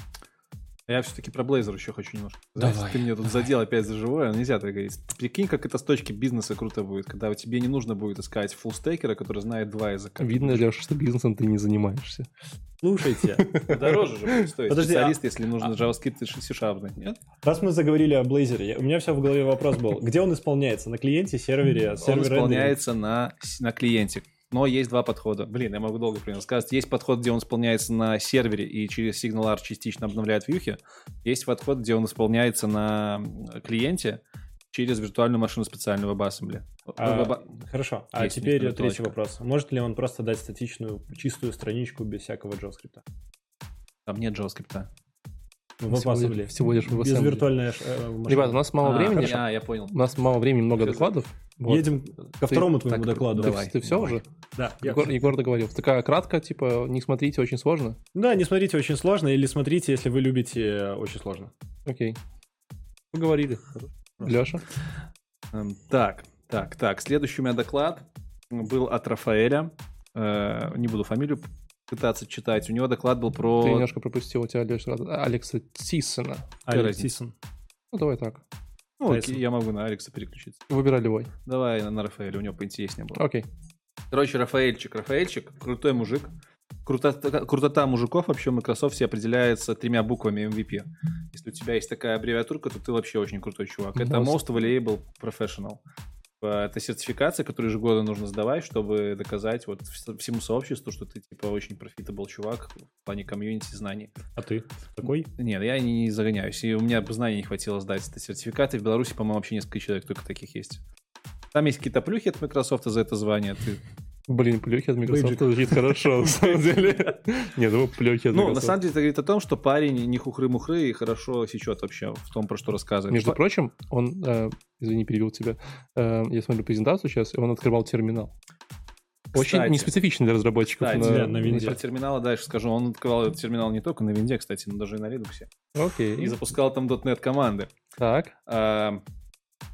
Я все-таки про Blazor еще хочу немножко. Давай. Ты мне тут задел опять за живое, нельзя так говорить. Прикинь, как это с точки бизнеса круто будет, когда тебе не нужно будет искать фуллстейкера, который знает два языка. Видно, Леша, что бизнесом ты не занимаешься. Слушайте. Дороже же будет стоить Подожди, специалист, а... если нужно JavaScript и C-Sharp, нет? Раз мы заговорили о Blazor, у меня все в голове вопрос был. Где он исполняется? На клиенте, сервере, сервере? Он исполняется на, на клиенте. Но есть два подхода. Блин, я могу долго про него сказать. Есть подход, где он исполняется на сервере и через SignalR частично обновляет вьюхи. Есть подход, где он исполняется на клиенте через виртуальную машину специального WebAssembly. А, Web... Хорошо. А теперь третий вопрос. Может ли он просто дать статичную, чистую страничку без всякого JavaScript? Там нет JavaScript. В WebAssembly. Всего лишь в Без виртуальной э, машины. Ребята, у нас мало а, времени. А, я понял. У нас мало времени, много докладов. Вот. Едем ко второму твоему так, докладу. Давай. Ты, ты все давай. уже? Да. Егор, Егор договорил. Такая кратко, типа, не смотрите, очень сложно? Да, не смотрите, очень сложно, или смотрите, если вы любите, э, очень сложно. Окей. Поговорили. Леша? Эм, так, так, так. Следующий у меня доклад был от Рафаэля. Э, не буду фамилию пытаться читать. У него доклад был про... Ты немножко пропустил, у тебя Алекса, Алекса Тиссона. Алекс Тиссон. Ну, давай так. Ну, окей, я могу на Алекса переключиться. Выбирай любой. Давай на Рафаэля, у него поинтереснее было. Окей. Короче, Рафаэльчик, Рафаэльчик, крутой мужик. Крутота, крутота мужиков вообще в Microsoft определяется тремя буквами MVP. Если у тебя есть такая аббревиатурка, то ты вообще очень крутой чувак. Это Most Valuable Professional. Типа, это сертификация, которую ежегодно нужно сдавать, чтобы доказать вот всему сообществу, что ты типа очень profitable чувак в плане комьюнити знаний. А ты такой? Нет, я не загоняюсь. И у меня бы знаний не хватило сдать эти сертификаты. В Беларуси, по-моему, вообще несколько человек только таких есть. Там есть какие-то плюхи от Microsoft за это звание. Ты Блин, плехи от Microsoft звучит хорошо, на самом деле. Нет, ну плехи от Ну, на самом деле, это говорит о том, что парень не хухры-мухры и хорошо сечет вообще в том, про что рассказывает. Между прочим, он, э, извини, перебил тебя, э, я смотрю презентацию сейчас, и он открывал терминал. Очень Кстати. неспецифично для разработчиков. Кстати, да, на винде. Про терминалы дальше скажу. Он открывал этот терминал не только на винде, кстати, но даже и на Linux. Окей. И запускал там .NET команды. Так. А,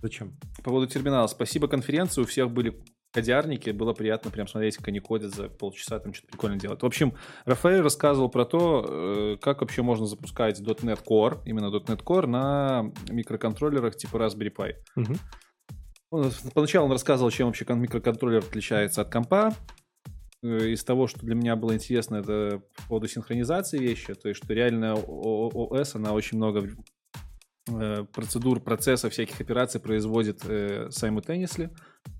Зачем? По поводу терминала. Спасибо конференции, у всех были кодярники, было приятно прям смотреть, как они кодят за полчаса, там что-то прикольно делают. В общем, Рафаэль рассказывал про то, э, как вообще можно запускать .NET Core, именно .NET Core на микроконтроллерах типа Raspberry Pi. Он- Поначалу он рассказывал, чем вообще кон- микроконтроллер отличается от компа. Э, Из того, что для меня было интересно, это по поводу синхронизации вещи, то есть, что реально ОС, она очень много э, процедур, процессов, всяких операций производит э, simultaneously.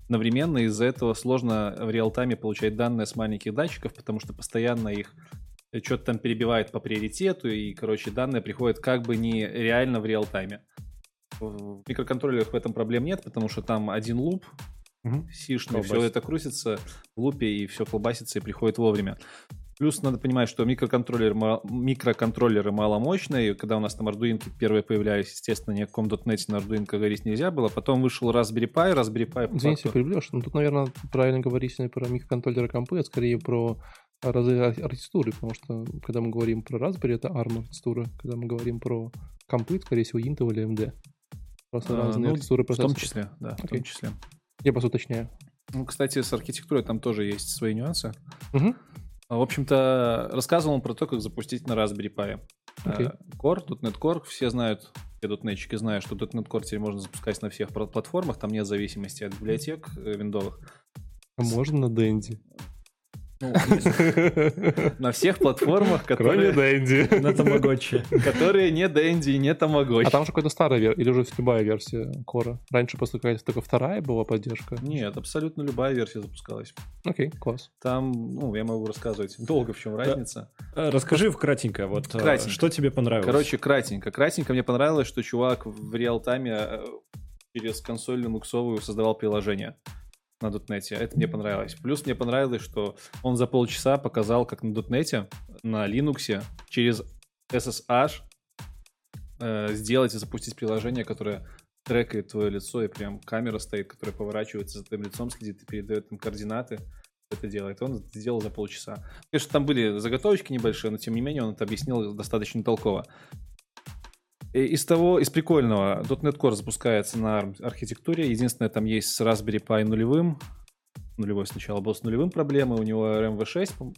Одновременно из-за этого сложно в реал-тайме получать данные с маленьких датчиков, потому что постоянно их что-то там перебивает по приоритету, и, короче, данные приходят как бы не реально в реал-тайме. В микроконтроллерах в этом проблем нет, потому что там один луп, сишный, все это крутится в лупе, и все колбасится и приходит вовремя. Плюс надо понимать, что микроконтроллеры, микроконтроллеры маломощные. Когда у нас там Arduino первые появлялись, естественно, ни о каком .NET на Arduino говорить нельзя было. Потом вышел Raspberry Pi, Raspberry Pi Извините, перебьешь. Ну, тут, наверное, правильно говорить не про микроконтроллеры компы, а скорее про разы ар- архитектуры, потому что когда мы говорим про Raspberry, это ARM архитектура. Когда мы говорим про компы, это, скорее всего, Intel или AMD. Просто А, разные ну, архитектуры В том процессоров. числе, да, в Окей. том числе. Я просто уточняю. Ну, кстати, с архитектурой там тоже есть свои нюансы. Мгм. В общем-то, рассказывал он про то, как запустить на Raspberry Pi. Окей. Э, Core, .NET Core, все знают, все .NETчики знают, что .NET Core теперь можно запускать на всех пла- платформах, там нет зависимости от библиотек э, виндовых. А можно на Денди? Ну, <laughs> на всех платформах, Кроме которые, Денди. На Тамагочи. которые не Dendy, не Tamagotchi. А там же какая-то старая версия, или уже любая версия Кора? Раньше просто какая-то только вторая была поддержка. Нет, абсолютно любая версия запускалась. Окей, класс. Там, ну, я могу рассказывать долго, в чем разница. Э, Расскажи вкратенько, вот э, Кратенько. что тебе понравилось? Короче, кратенько. Кратенько мне понравилось, что чувак в реал-тайме э, через консоль линуксовую создавал приложение на .NET. Это мне понравилось. Плюс мне понравилось, что он за полчаса показал, как на .NET, на Linux через SSH э, сделать и запустить приложение, которое трекает твое лицо, и прям камера стоит, которая поворачивается за твоим лицом, следит и передает им координаты. Это делает. Он сделал за полчаса. Конечно, там были заготовочки небольшие, но тем не менее он это объяснил достаточно толково. Из того, из прикольного, .NET Core запускается на архитектуре. Единственное, там есть с Raspberry Pi нулевым. Нулевой сначала был с нулевым проблемы. У него RMV6, по-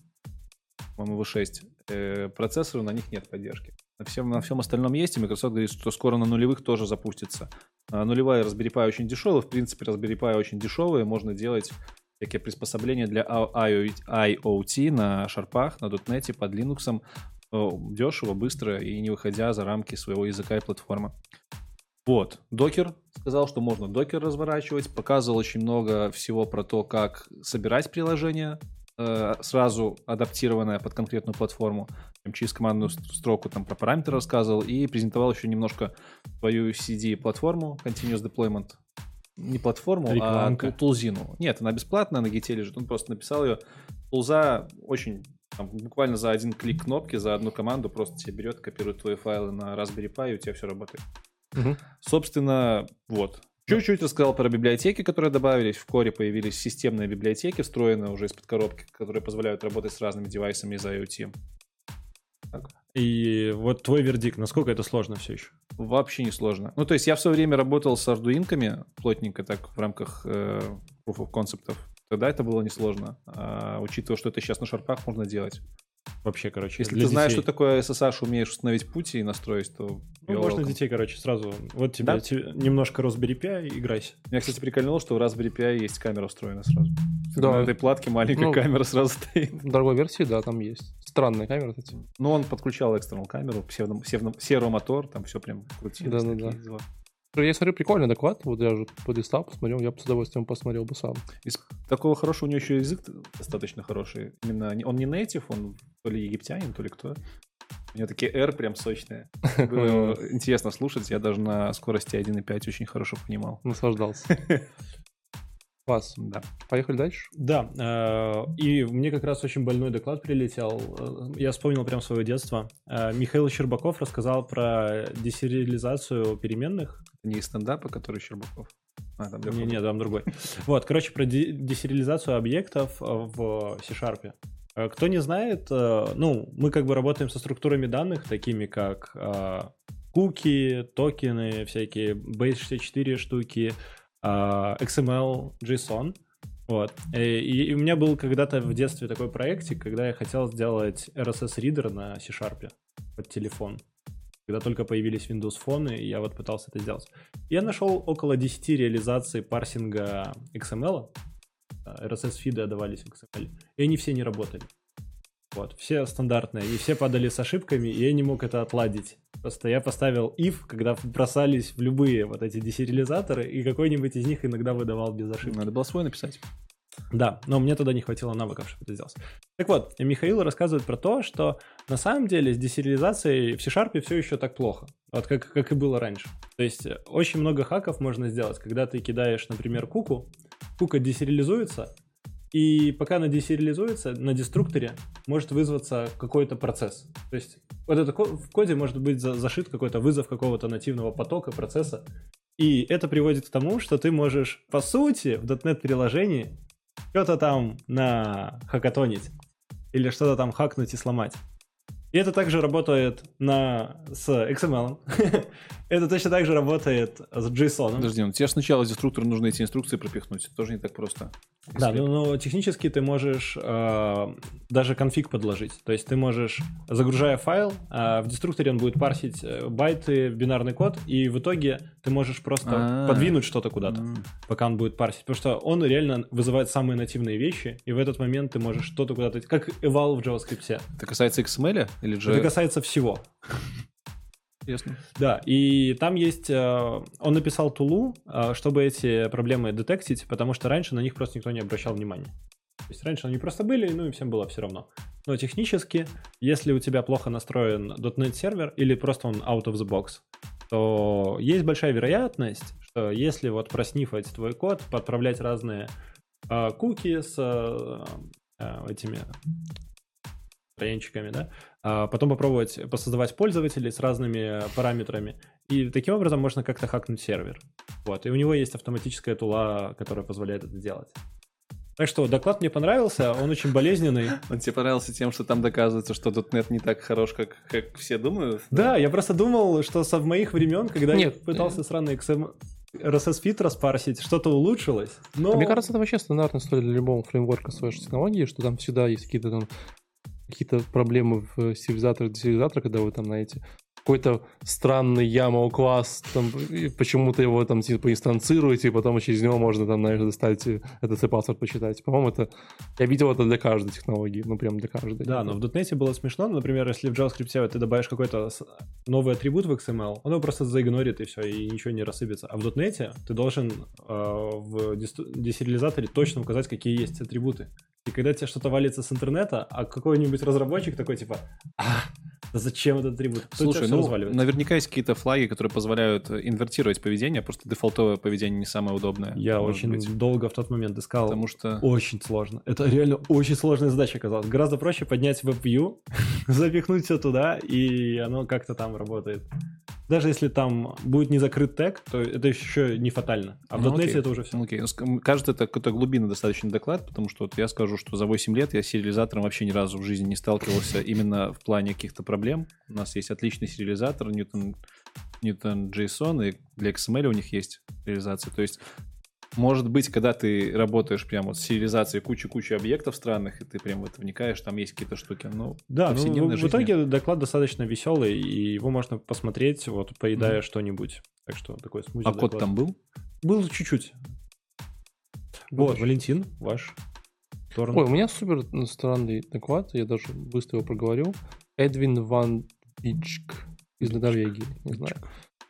по-моему, V6. Э, процессору на них нет поддержки. На всем, на всем остальном есть, и Microsoft говорит, что скоро на нулевых тоже запустится. А нулевая Raspberry Pi очень дешевая. В принципе, Raspberry Pi очень дешевые. Можно делать всякие приспособления для I- IoT на шарпах, на .NET, под Linux дешево, быстро и не выходя за рамки своего языка и платформы. Вот, докер сказал, что можно докер разворачивать, показывал очень много всего про то, как собирать приложение, э, сразу адаптированное под конкретную платформу, через командную ст- строку там про параметры рассказывал и презентовал еще немножко свою CD-платформу, Continuous Deployment. Не платформу, Рекламка. а тул- тулзину. Нет, она бесплатная, на гите лежит, он просто написал ее. Тулза очень там, буквально за один клик кнопки, за одну команду просто тебе берет, копирует твои файлы на Raspberry Pi, и у тебя все работает. Мгм. Собственно, вот. Чуть-чуть рассказал про библиотеки, которые добавились. В Core появились системные библиотеки, встроенные уже из-под коробки, которые позволяют работать с разными девайсами из IoT. И вот твой вердикт, насколько это сложно все еще? Вообще не сложно. Ну, то есть я в свое время работал с ардуинками, плотненько так, в рамках э, proof of concept. Тогда это было несложно. А, учитывая, что это сейчас на шарпах можно делать. Вообще, короче, Если ты знаешь, детей. что такое SSH, умеешь установить пути и настроить, то Ну, you're можно welcome. детей, короче, сразу. Вот тебе, Да? тебе немножко Raspberry Pi, играйся. Меня, кстати, прикольнуло, что в Raspberry Pi есть камера встроена сразу. Да. На этой платке маленькая Ну, камера сразу стоит. В дорогой версии, да, там есть. Странная камера, кстати. Ну, он подключал экстернал камеру, псевдо- псевдо- серомотор, там все прям крутилось. Да-да-да. такие дела. Я смотрю, прикольный доклад. Вот я же полистал, посмотрел. Я бы с удовольствием посмотрел бы сам. Из такого хорошего у него еще язык достаточно хороший. Именно он не native, он то ли египтянин, то ли кто. У него такие R прям сочные. Было <laughs> интересно слушать. Я даже на скорости 1.5 очень хорошо понимал. Наслаждался. <laughs> Класс. Да. Поехали дальше. Да, э, и мне как раз очень больной доклад прилетел. Э, Я вспомнил прям свое детство. Э, Михаил Щербаков рассказал про десериализацию переменных. Не из стендапа, который Щербаков. А, там Не, не, там другой. <laughs> Вот, короче, про де- десериализацию объектов в C-Sharp. Кто не знает, ну, мы как бы работаем со структурами данных, такими как куки, токены, всякие Base64 штуки, XML, JSON. Вот. И, и у меня был когда-то в детстве такой проектик, когда я хотел сделать RSS-ридер на C-Sharp под телефон. Когда только появились Windows фоны, и я вот пытался это сделать. Я нашел около 10 реализаций парсинга XML. RSS-фиды отдавались в XML. И они все не работали. Вот, все стандартные, и все падали с ошибками, и я не мог это отладить. Просто я поставил if, когда бросались в любые вот эти десериализаторы, и какой-нибудь из них иногда выдавал без ошибки. Надо было свой написать. Да, но мне тогда не хватило навыков, чтобы это сделать. Так вот, Михаил рассказывает про то, что на самом деле с десериализацией в C-Sharp все еще так плохо, вот как, как и было раньше. То есть э, очень много хаков можно сделать, когда ты кидаешь, например, куку, кука десериализуется, и пока она десериализуется, на деструкторе может вызваться какой-то процесс. То есть вот это в коде может быть за- зашит какой-то вызов какого-то нативного потока, процесса, и это приводит к тому, что ты можешь, по сути, в .NET приложении что-то там на хакатонить или что-то там хакнуть и сломать. И это также работает на, с XML. <laughs> это точно так же работает с JSON. Подожди, ну тебе сначала из деструктора нужно эти инструкции пропихнуть. Это тоже не так просто. Да, Если- ну, но технически ты можешь э, даже конфиг подложить. То есть ты можешь, загружая файл, э, в деструкторе он будет парсить э, байты, бинарный код, и в итоге ты можешь просто А. подвинуть что-то куда-то, М. пока он будет парсить. Потому что он реально вызывает самые нативные вещи, и в этот момент ты можешь что-то куда-то... Как eval в JavaScript. Это касается XML или же... Это касается всего. Ясно. Да, и там есть... э, Он написал тулу, э, чтобы эти проблемы детектить, потому что раньше на них просто никто не обращал внимания. То есть раньше они просто были, ну и всем было все равно. Но технически, если у тебя плохо настроен .NET сервер или просто он out of the box, то есть большая вероятность, что если вот проснифать твой код, подправлять разные э, куки с э, э, этими троянчиками, да, а потом попробовать посоздавать пользователей с разными параметрами, и таким образом можно как-то хакнуть сервер. Вот, и у него есть автоматическая тула, которая позволяет это делать. Так что доклад мне понравился, он очень болезненный. <laughs> Он тебе понравился тем, что там доказывается, что .NET не так хорош, как, как все думают? Да, я просто думал, что со моих времен, когда я Нет, пытался сраный XM... RSS-feed распарсить, что-то улучшилось, но... Мне кажется, это вообще стандартная история для любого фреймворка с вашей технологии, что там всегда есть какие-то там какие-то проблемы в сериализаторах, десериализаторах, когда вы там знаете какой-то странный YAML класс, там, почему-то его там типа инстанцируете, и потом через него можно там, знаешь, достать э, этот passwd почитать. По-моему, это... Я видел это для каждой технологии, ну прям для каждой. Да, но в .NET было смешно. Например, если в JavaScript ты добавишь какой-то новый атрибут в XML, он его просто заигнорит и все, и ничего не рассыпется. А в .NET ты должен э, в десериализаторе точно указать, какие есть атрибуты. И когда тебе что-то валится с интернета, а какой-нибудь разработчик такой типа, а, зачем этот атрибут? Слушай, ну, наверняка есть какие-то флаги, которые позволяют э, инвертировать поведение, просто дефолтовое поведение не самое удобное. Я очень быть. долго в тот момент искал. Потому что... Очень сложно. Это реально очень сложная задача оказалась. Гораздо проще поднять WebView, <laughs> запихнуть все туда, и оно как-то там работает. Даже если там будет не закрыт тег, то это еще не фатально. А в Ну, .NET это уже все. Ну, окей. Ну, Кажется, это какой-то глубинный достаточно доклад, потому что вот я скажу, что за 8 лет я с сериализатором вообще ни разу в жизни не сталкивался именно в плане каких-то проблем. У нас есть отличный сериализатор, Newton, Newton JSON, и для XML у них есть реализация. То есть может быть, когда ты работаешь прямо вот с сериализацией кучи-кучи объектов странных, и ты прям в это вникаешь, там есть какие-то штуки. Ну, Да, ну, в жизни. итоге доклад достаточно веселый, и его можно посмотреть, вот поедая что-нибудь. Так что такой смузи а код там был? был чуть-чуть. Вот, Валентин, ваш. Торн. Ой, у меня супер странный доклад, я даже быстро его проговорю. Эдвин Ван Бичк из Норвегии, не знаю.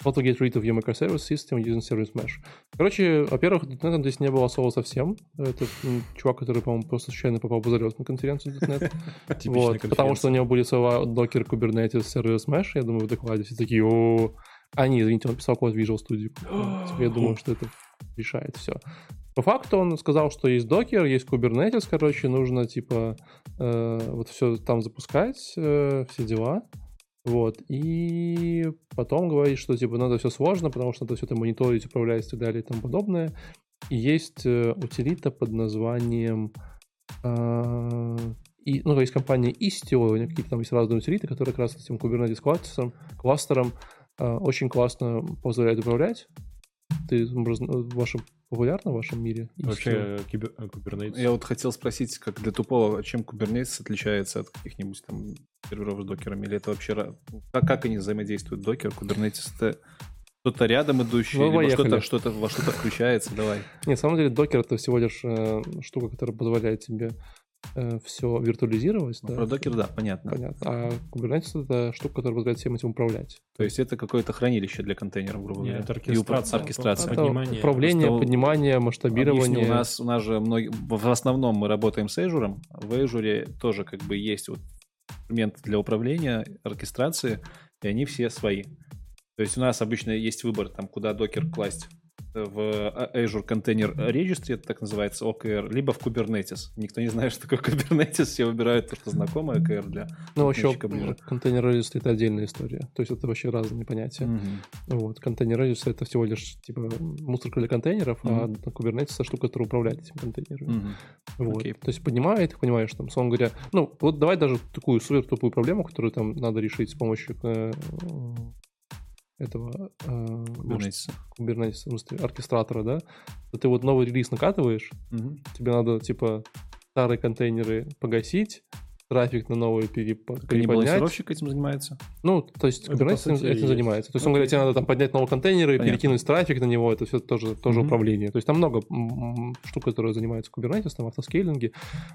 How to get rid of your microservice system using service mesh. Короче, во-первых, .NET здесь не было слова совсем. Это чувак, который, по-моему, просто случайно попал в залез на конференцию .NET. <laughs> Вот, потому что у него были слова Docker, Kubernetes, Service Mesh. Я думаю, в докладе все такие, о А, не, извините, он писал код Visual Studio. <gasps> Типа, Я думаю, что это решает все. По факту он сказал, что есть докер, есть Kubernetes, короче, нужно типа э, вот все там запускать, э, все дела. Вот. И потом говорит, что типа надо все сложно, потому что надо все это мониторить, управлять и так далее и тому подобное. И есть э, утилита под названием э, и, ну, есть компания Istio, у них какие-то там есть разные утилиты, которые как раз этим Kubernetes кластером, кластером э, очень классно позволяют управлять. Ты в вашем популярно в вашем мире? Вообще кибер, Kubernetes? Я вот хотел спросить, как для тупого, чем Kubernetes отличается от каких-нибудь там серверов с докерами? Или это вообще... Как, как они взаимодействуют? Докер, Kubernetes, это что-то рядом идущее, ну, либо что-то, что-то во что-то включается, давай. Нет, на самом деле докер это всего лишь э, штука, которая позволяет тебе э, все виртуализировать. Ну, да. Про докер, да, понятно. Понятно. А Kubernetes это штука, которая позволяет всем этим управлять. То есть это какое-то хранилище для контейнеров, грубо говоря. Нет, оркестрация. И оркестрация. Это поднимание. управление, Просто поднимание, масштабирование. Объясню, у нас, у нас же многие, в основном мы работаем с Azure. В Azure тоже как бы есть вот инструменты для управления, оркестрации, и они все свои. То есть у нас обычно есть выбор, там, куда докер класть в Azure Container Registry, это так называется OKR, либо в Kubernetes. Никто не знает, <laughs> что такое Kubernetes, все выбирают то, что знакомое OKR для Ну, еще Container Registry — это отдельная история. То есть это вообще разные понятия. Mm-hmm. Вот. Container Registry — это всего лишь типа мусорка для контейнеров, mm-hmm. а Kubernetes — это штука, которая управляет этими контейнерами. Mm-hmm. Вот. Okay. То есть поднимает, ты понимаешь, там, условно говоря, ну, вот давай даже такую супер тупую проблему, которую там надо решить с помощью этого э, Kubernetes. Kubernetes, оркестратора, да, то ты вот новый релиз накатываешь, угу. тебе надо, типа, старые контейнеры погасить, трафик на новый переп... переподнять. этим занимается? Ну, то есть Kubernetes этим, этим занимается. То есть, он говорит, тебе надо там поднять новый контейнер и перекинуть трафик на него, это все тоже, тоже mm управление. То есть, там много штук, которые занимаются Kubernetes, там автоскейлинги.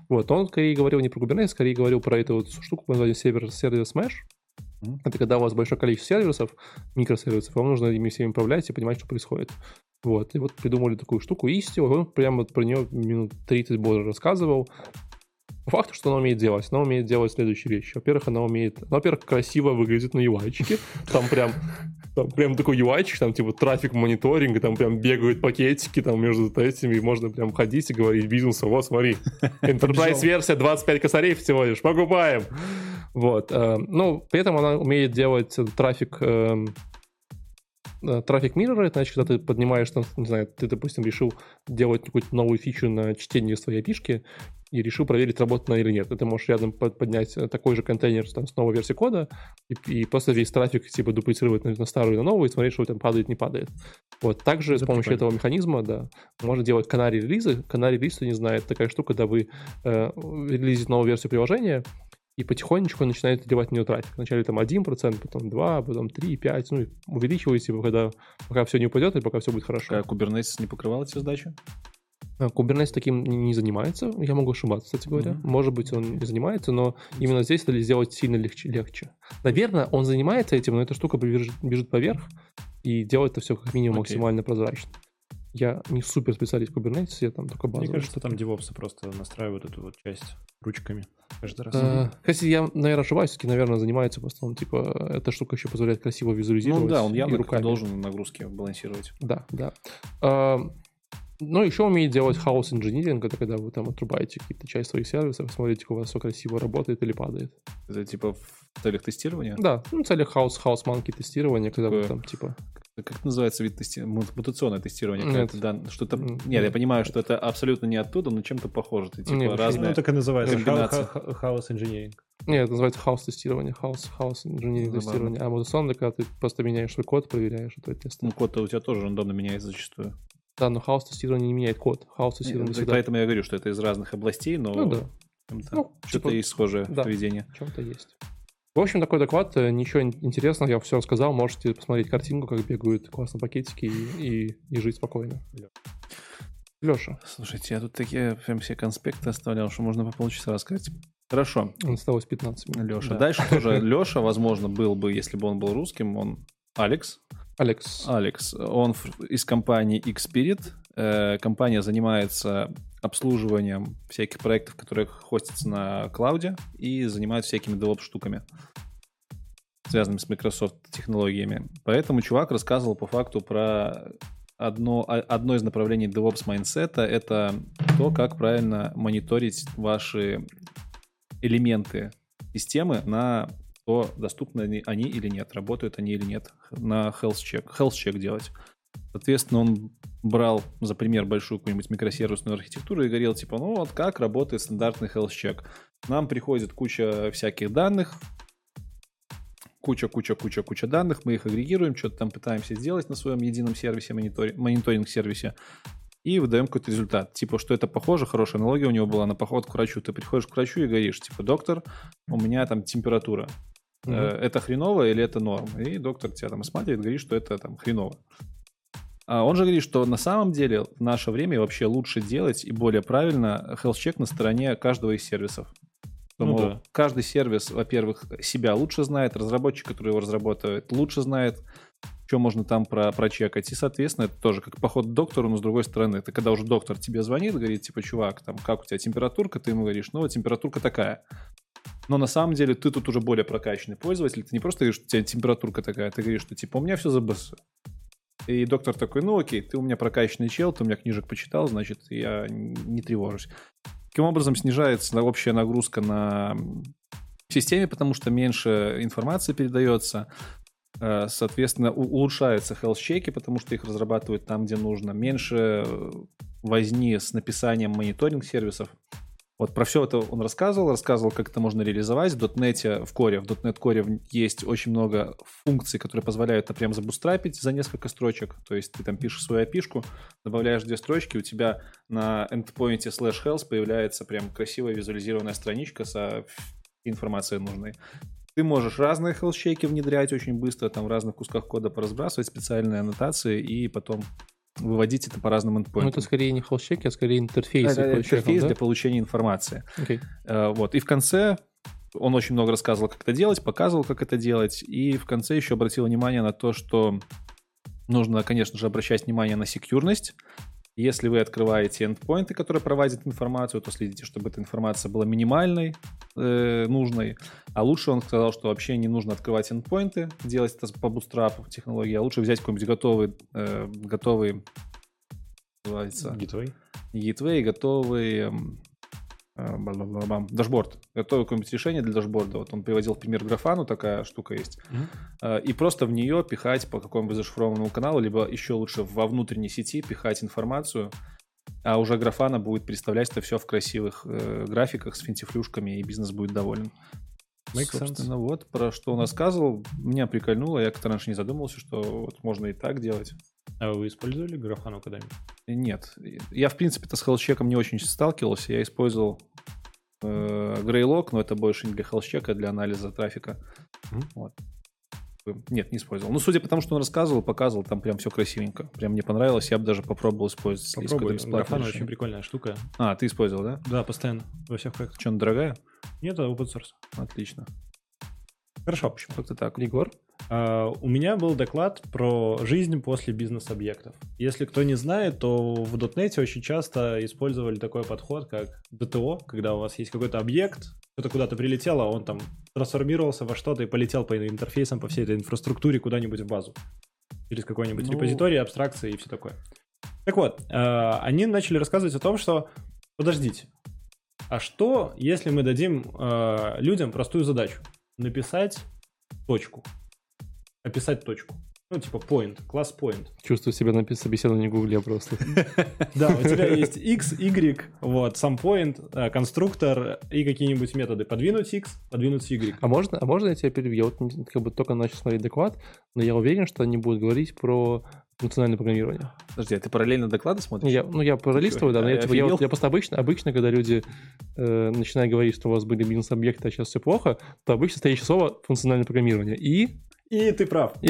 Вот, он скорее говорил не про Kubernetes, скорее говорил про эту вот штуку, под названием сервер, сервис Mesh, это когда у вас большое количество сервисов, микросервисов, вам нужно ими всеми управлять и понимать, что происходит. Вот, и вот придумали такую штуку Istio, он прямо про нее минут 30 больше рассказывал. По факту, что она умеет делать? Она умеет делать следующие вещи. Во-первых, она умеет... Ну, во-первых, красиво выглядит на UI. Там прям там прям такой UI, там типа трафик мониторинг, там прям бегают пакетики там между этими, и можно прям ходить и говорить бизнесу, вот смотри, <laughs> Enterprise версия 25 косарей всего лишь, покупаем. Вот. Э, ну, при этом она умеет делать трафик эм, трафик миррора, это значит, когда ты поднимаешь, там, не знаю, ты, допустим, решил делать какую-то новую фичу на чтение своей пишки, и решил проверить, работает она или нет. Ты можешь рядом поднять э, такой же контейнер там, с новой версией кода и, и просто весь трафик типа дуплицировать на, на старую и на новую и смотреть, что там падает, не падает. Вот. Также Это с помощью прикольно. этого механизма, да, можно делать канари релизы. Канари релиз, кто не знает, такая штука, когда вы э, релизите новую версию приложения, и потихонечку начинаете заливать в нее трафик. Вначале там 1%, потом 2%, потом 3%, 5%, ну, и увеличиваете, когда, пока все не упадет и пока все будет хорошо. А Kubernetes не покрывал эти задачи? Kubernetes таким не занимается, я могу ошибаться, кстати говоря. Mm-hmm. Может быть, он не занимается, но именно здесь это сделать сильно легче. легче. Наверное, он занимается этим, но эта штука бежит, бежит поверх и делает это все как минимум okay. максимально прозрачно. Я не супер специалист в Kubernetes, я там только базовый. Мне кажется, там девопсы просто настраивают эту вот часть ручками каждый раз. А, кстати, я, наверное, ошибаюсь, все-таки, наверное, занимается просто он, типа, эта штука еще позволяет красиво визуализировать. Ну да, он явно руками. должен нагрузки балансировать. Да, да. А, но еще умеет делать хаос инжиниринг, это когда вы там отрубаете какие-то часть своих сервисов, смотрите, как у вас все красиво работает или падает. Это типа в целях тестирования? Да, ну, в целях хаос, хаос манки тестирования, когда Такое... вы там типа... Как это называется вид тестирования? Мутационное тестирование? Нет. Да, что-то... Нет, я понимаю, что это абсолютно не оттуда, но чем-то похоже. Ты, типа Нет, разные Ну, так и называется. Хаос инжиниринг. Нет, это называется хаос тестирование, хаос, хаос инжиниринг тестирование. А мутационное, когда ты просто меняешь свой код, проверяешь твой тест. Ну, код у тебя тоже рандомно меняется зачастую. Да, но хаос тестирование не меняет код. Хаос тестирование всегда... Поэтому я говорю, что это из разных областей, но ну, да. ну, что-то типа, есть схожее да, поведение. чем-то есть. В общем, такой доклад, э, ничего интересного, я все рассказал, можете посмотреть картинку, как бегают классно пакетики и, и, и жить спокойно. Леша. Слушайте, я тут такие прям все конспекты оставлял, что можно по полчаса рассказать. Хорошо. Осталось 15 минут. Леша. Да. Дальше тоже <laughs> Леша, возможно, был бы, если бы он был русским, он Алекс. Алекс. Алекс. Он из компании Xspirit. Э, компания занимается обслуживанием всяких проектов, которые хостятся на клауде и занимаются всякими DevOps штуками, связанными с Microsoft технологиями. Поэтому чувак рассказывал по факту про одно, а- одно из направлений DevOps mindset а — это то, как правильно мониторить ваши элементы системы на то, доступны они, они или нет, работают они или нет, на health check, health check делать. Соответственно, он брал за пример большую какую-нибудь микросервисную архитектуру и говорил, типа, ну вот как работает стандартный health check. Нам приходит куча всяких данных, куча, куча, куча, куча данных, мы их агрегируем, что-то там пытаемся сделать на своем едином сервисе, монитори- мониторинг-сервисе, и выдаем какой-то результат. Типа, что это похоже, хорошая аналогия у него была на поход к врачу. Ты приходишь к врачу и говоришь, типа, доктор, у меня там температура. Э, Это хреново или это норм? И доктор тебя там осматривает, говорит, что это там хреново. А он же говорит, что на самом деле в наше время вообще лучше делать и более правильно health check на стороне каждого из сервисов. Что, Ну да. Каждый сервис, во-первых, себя лучше знает, разработчик, который его разработает, лучше знает, что можно там про, прочекать. И, соответственно, это тоже как поход к доктору, но с другой стороны, это когда уже доктор тебе звонит, говорит, типа, чувак, там, как у тебя температурка, ты ему говоришь, ну, температурка такая. Но на самом деле ты тут уже более прокачанный пользователь, ты не просто говоришь, что у тебя температурка такая, ты говоришь, что типа у меня все за БС. И доктор такой, ну окей, ты у меня прокачанный чел, ты у меня книжек почитал, значит, я не тревожусь. Таким образом снижается общая нагрузка на системе, потому что меньше информации передается, Э, соответственно, улучшаются health-чеки, потому что их разрабатывают там, где нужно, меньше э, возни с написанием мониторинг-сервисов. Вот про все это он рассказывал, рассказывал, как это можно реализовать. В .NET, в Core, в .NET Core есть очень много функций, которые позволяют это прям забустрапить за несколько строчек. То есть ты там пишешь свою опишку, добавляешь две строчки, у тебя на endpoint slash health появляется прям красивая визуализированная страничка со информацией нужной. Ты можешь разные хеллчейки внедрять очень быстро, там в разных кусках кода поразбрасывать специальные аннотации и потом выводить это по разным Ну, endpointам. это скорее не холщеки, а скорее интерфейс. Это интерфейс чеком, для да? получения информации. Окей. Э, Вот. И в конце он очень много рассказывал, как это делать, показывал, как это делать. И в конце еще обратил внимание на то, что нужно, конечно же, обращать внимание на секьюрность. Если вы открываете endpoint ы, которые проводят информацию, то следите, чтобы эта информация была минимальной, э, нужной. А лучше он сказал, что вообще не нужно открывать endpoint ы, делать это по bootstrap технологии, а лучше взять какой-нибудь готовый, э, готовый называется, Gateway. Gateway, готовый эм, дашборд. Готовое какое-нибудь решение для дашборда. Вот он приводил пример графану, такая штука есть. Э, И просто в нее пихать по какому-нибудь зашифрованному каналу, либо еще лучше во внутренней сети пихать информацию, а уже графана будет представлять это все в красивых э, графиках с финтифлюшками, и бизнес будет доволен. Make sense. Собственно, вот про что он рассказывал. Меня прикольнуло, я как-то раньше не задумывался, что вот можно и так делать. А вы использовали графану когда-нибудь? Нет. Я, в принципе-то с хеллчеком не очень сталкивался. Я использовал э, Greylog, но это больше не для хеллчека, а для анализа трафика. Мгм. Вот. Нет, не использовал. Ну, судя по тому, что он рассказывал, показывал, там прям все красивенько. Прям мне понравилось, я бы даже попробовал использовать. Попробуй. Графана очень прикольная штука. А, ты использовал, да? Да, постоянно. Во всех проектах. Что, она дорогая? Нет, это open source. Отлично. Хорошо. В общем, как-то так. Егор? А, У меня был доклад про жизнь после бизнес-объектов. Если кто не знает, то в .NET очень часто использовали такой подход, как DTO, когда у вас есть какой-то объект, что-то куда-то прилетело, он там трансформировался во что-то и полетел по интерфейсам, по всей этой инфраструктуре куда-нибудь в базу. Через какой-нибудь Ну- репозиторий, абстракции и все такое. Так вот, э, они начали рассказывать о том, что подождите, а что, если мы дадим э, людям простую задачу? Написать точку. Описать точку. Ну, типа point, класс point. Чувствую себя на собеседовании в Гугле просто. <laughs> Да, у тебя есть x, y, вот, сам point, э, конструктор и какие-нибудь методы. Подвинуть x, подвинуть y. А можно, а можно я тебя перебью? Я вот как бы только начал смотреть доклад, но я уверен, что они будут говорить про функциональное программирование. Подожди, а ты параллельно доклады смотришь? Я, ну, я пролистываю, да, но я, Я типа, я, я просто обычно, обычно, когда люди э, начинают говорить, что у вас были бизнес-объекты, а сейчас все плохо, то обычно стоящее слово функциональное программирование. И И ты прав. Ну,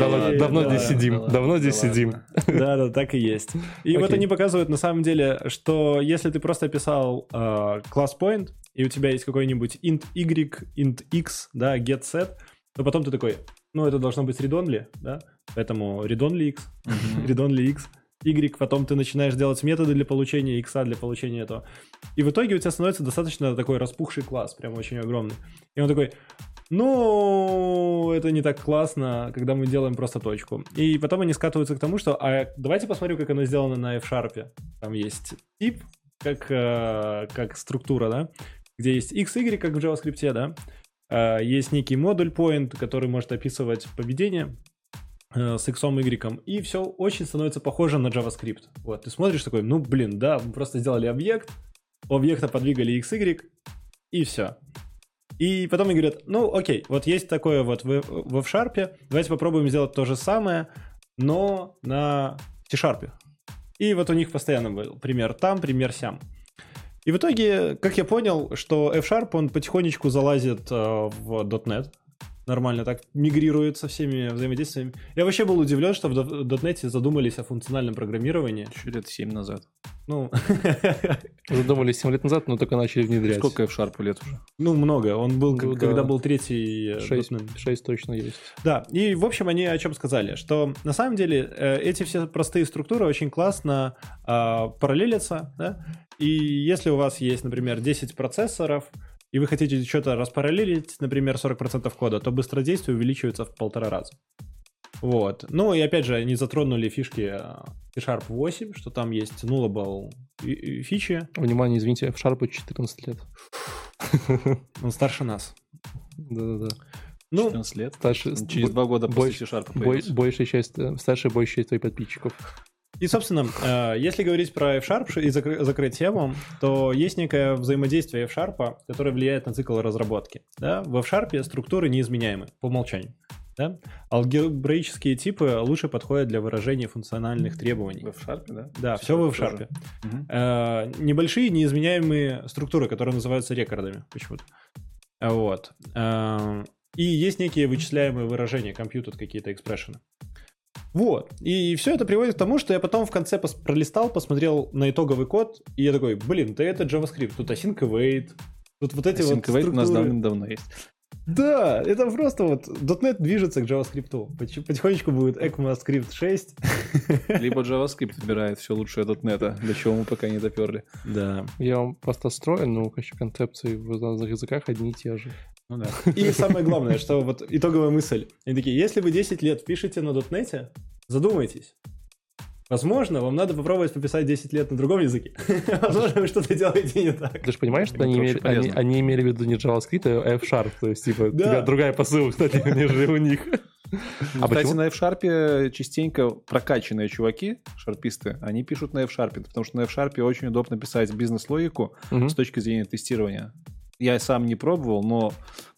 давно, да, давно да, здесь сидим, давно да здесь сидим. Да, да, так и есть. И вот они показывают на самом деле, что если ты просто писал э, класс point, и у тебя есть какой-нибудь int y, int x, да, get set, то потом ты такой, ну, это должно быть read-only, да, поэтому read-only x, read-only x, y, потом ты начинаешь делать методы для получения x, для получения этого. И в итоге у тебя становится достаточно такой распухший класс, прям очень огромный. И он такой, ну, это не так классно, когда мы делаем просто точку. И потом они скатываются к тому, что, а давайте посмотрим, как оно сделано на F-Sharp. Там есть тип, как, э, как структура, да, где есть x, y, как в JavaScript, да. Э, есть некий модуль point, который может описывать поведение э, с x, y, и все очень становится похоже на JavaScript. Вот, ты смотришь такой, ну, блин, да, мы просто сделали объект, у объекта подвигали x, y, и все. И потом они говорят, ну окей, вот есть такое вот в, в F-Sharp, давайте попробуем сделать то же самое, но на C-Sharp. И вот у них постоянно был пример там, пример сям. И в итоге, как я понял, что F-Sharp, он потихонечку залазит э, в .NET, нормально так мигрирует со всеми взаимодействиями. Я вообще был удивлен, что в .NET задумались о функциональном программировании. Еще лет 7 назад. Ну, <laughs> <laughs> Задумались 7 лет назад, но только начали внедрять. Сколько F-Sharp лет уже? ну много. Он был, Ну, к- да. когда был третий э, 6, .NET. точно есть. Да, и в общем они о чем сказали, что на самом деле э, эти все простые структуры очень классно а, параллелятся, да, и если у вас есть, например, 10 процессоров, и вы хотите что-то распараллелить, например, 40% кода, то быстродействие увеличивается в полтора раза. Вот. Ну и опять же, они затронули фишки э, C-Sharp 8, что там есть nullable фичи. Внимание, извините, в Sharp 14 лет. Он старше нас. Да-да-да. Ну, 14 лет. Старше, Через два года после больше- C-Sharp большая часть, э, старшая большая часть твоих подписчиков. И, собственно, э, если говорить про F-Sharp и закры- закрыть тему, то есть некое взаимодействие F-Sharp, которое влияет на цикл разработки. Да? В F-Sharp структуры неизменяемы по умолчанию. Да? Алгебраические типы лучше подходят для выражения функциональных требований. В F-Sharp, да? Да, все в тоже. F-Sharp. Мгм. Э, небольшие неизменяемые структуры, которые называются рекордами почему-то. Вот. Э, и есть некие вычисляемые выражения, компьютер какие-то экспрессионы. Вот. И все это приводит к тому, что я потом в конце пос- пролистал, посмотрел на итоговый код, и я такой, блин, да это JavaScript, тут async await, тут вот эти вот Async-await у нас структуры. давным-давно есть. Да, это просто вот .NET движется к JavaScript. Потихонечку будет ECMAScript 6. Либо JavaScript выбирает все лучшее .NET, до чего мы пока не доперли. Да. Я вам просто строю, но, конечно, концепции в разных языках одни и те же. Ну да. И самое главное, что вот итоговая мысль. Они такие, если вы 10 лет пишете на .NET, задумайтесь. Возможно, вам надо попробовать пописать 10 лет на другом языке. <laughs> Возможно, вы что-то делаете не так. Ты же понимаешь, что они имели, они, они имели в виду не JavaScript, а F-Sharp. То есть, типа, Да. у тебя другая посылка, <laughs> кстати, нежели у них. А Кстати, почему? на F-Sharp частенько прокачанные чуваки, шарписты, они пишут на F-Sharp, потому что на F-Sharp очень удобно писать бизнес-логику Мгм. с точки зрения тестирования. Я сам не пробовал, но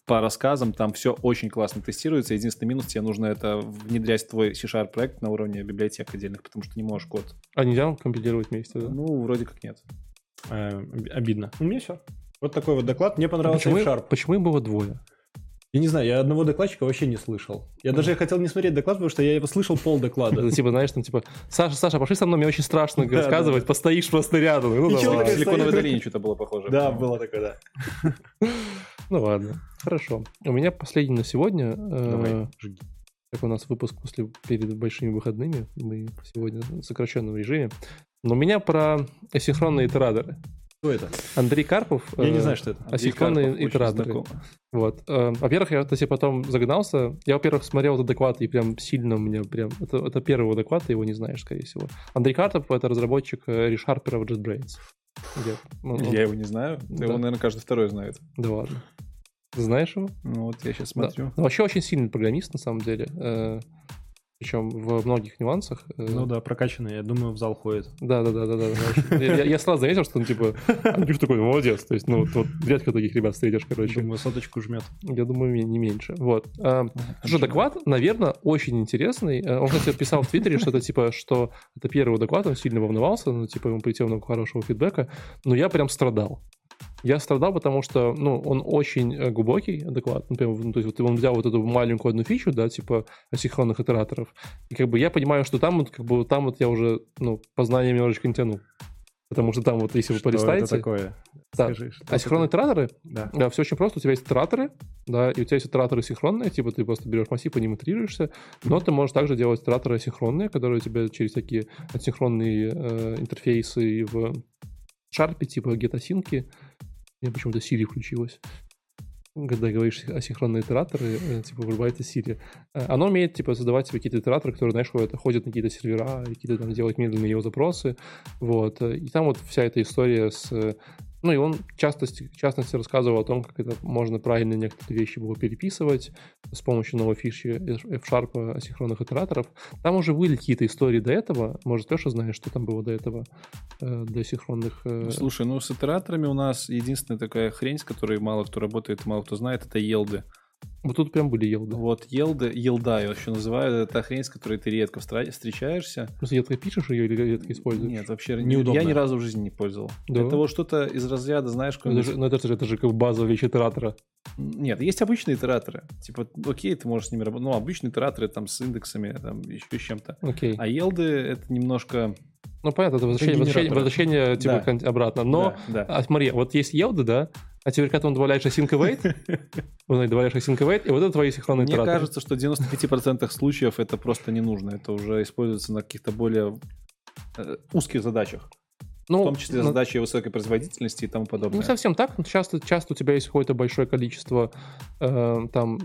по рассказам там все очень классно тестируется. Единственный минус, тебе нужно это внедрять в твой C-Sharp проект на уровне библиотек отдельных, потому что не можешь код. А нельзя компилировать вместе, да? Ну, вроде как нет. Э, Обидно. У меня все. Вот такой вот доклад. Мне понравился Почему, F-Sharp. почему было двое? Я не знаю, я одного докладчика вообще не слышал. Я даже хотел не смотреть доклад, потому что я его слышал пол доклада. Это типа, знаешь, там типа, Саша, Саша, пошли со мной, мне очень страшно рассказывать, постоишь просто рядом. Ну, И давай. В Силиконовой долине что-то было похоже. Да, было такое, да. <laughs> Ну ладно, хорошо. У меня последний на сегодня. э, Давай, жги. как у нас выпуск после перед большими выходными, мы сегодня в сокращенном режиме. Но у меня про асинхронные итераторы. Что это? Андрей Карпов. Я не э, знаю, что это. Асинхронные итераторы. Вот. Э, Во-первых, я кстати, потом загнался. Я, во-первых, смотрел этот доклад, и прям сильно у меня прям... Это, это первый доклад, ты его не знаешь, скорее всего. Андрей Карпов — это разработчик э, ReSharper в JetBrains. Где- ну, он- Я его не знаю. Да. Его, наверное, каждый второй знает. Да ладно. Знаешь его? Ну вот я сейчас Да. смотрю. Ну, вообще очень сильный программист, на самом деле. Причем в многих нюансах. Э, Ну да, прокачанный, я думаю, в зал ходит. Да, да, да, да, да. Я, я сразу заметил, что он типа Андрюш такой молодец. То есть, ну, вот, вот редко таких ребят встретишь, короче. Думаю, соточку жмет. Я думаю, не меньше. Вот. А, доклад, наверное, очень интересный. Э, Он, кстати, писал в Твиттере, что это типа, что это первый доклад, он сильно волновался, ну, типа, ему прийти много хорошего фидбэка. Но я прям страдал. Я страдал, потому что, ну, он очень э, глубокий доклад. Например, ну, то есть вот он взял вот эту маленькую одну фичу, да, типа асинхронных итераторов. И как бы я понимаю, что там вот, как бы, там вот я уже, ну, познание немножечко не тяну. Потому что там вот, если вы Что это такое? Да. Скажи, что Асинхронные это? итераторы, Да. да, все очень просто. У тебя есть итераторы, да, и у тебя есть итераторы синхронные, типа ты просто берешь массив, по ним итерируешься, но ты можешь также делать итераторы асинхронные, которые у тебя через такие асинхронные э, интерфейсы в шарпе, типа get-асинки. Мне почему-то Siri включилась. когда говоришь асинхронные итераторы, э, типа вырубается Siri, э, оно умеет, типа, создавать себе какие-то итераторы, которые, знаешь, ходят, на какие-то сервера, какие-то там делать медленные его запросы, вот. И там вот вся эта история с ну и он в частности, в частности рассказывал о том, как это можно правильно некоторые вещи было переписывать с помощью новой фиши F-Sharp асинхронных итераторов. Там уже были какие-то истории до этого. Может, Леша знаешь, что там было до этого, э, для синхронных... Э... Слушай, ну с итераторами у нас единственная такая хрень, с которой мало кто работает, мало кто знает, это елды. Вот тут прям были елды. Вот елды, елда я еще называю, это хрень, с которой ты редко встречаешься. Просто редко пишешь ее или редко используешь? Нет, вообще неудобно. Я ни разу в жизни не пользовал. Да? Это вот что-то из разряда, знаешь... Ну, это же, ну, это же, это же как базовая вещь итератора. Нет, есть обычные итераторы. Типа, окей, ты можешь с ними работать. Ну, обычные итераторы там с индексами, там еще с чем-то. Окей. А елды это немножко... Ну, понятно, это возвращение, возвращение, возвращение типа, да. обратно. Но, да, да. А, смотри, вот есть елды, да, а теперь, когда он добавляешь async await, <laughs> он добавляешь async await, и вот это твои синхронные Мне итераторы. кажется, что в 95% случаев это просто не нужно. Это уже используется на каких-то более э, узких задачах. Ну, в том числе ну, задачи высокой производительности и тому подобное. Не совсем так. Часто, часто у тебя есть какое-то большое количество, э, там,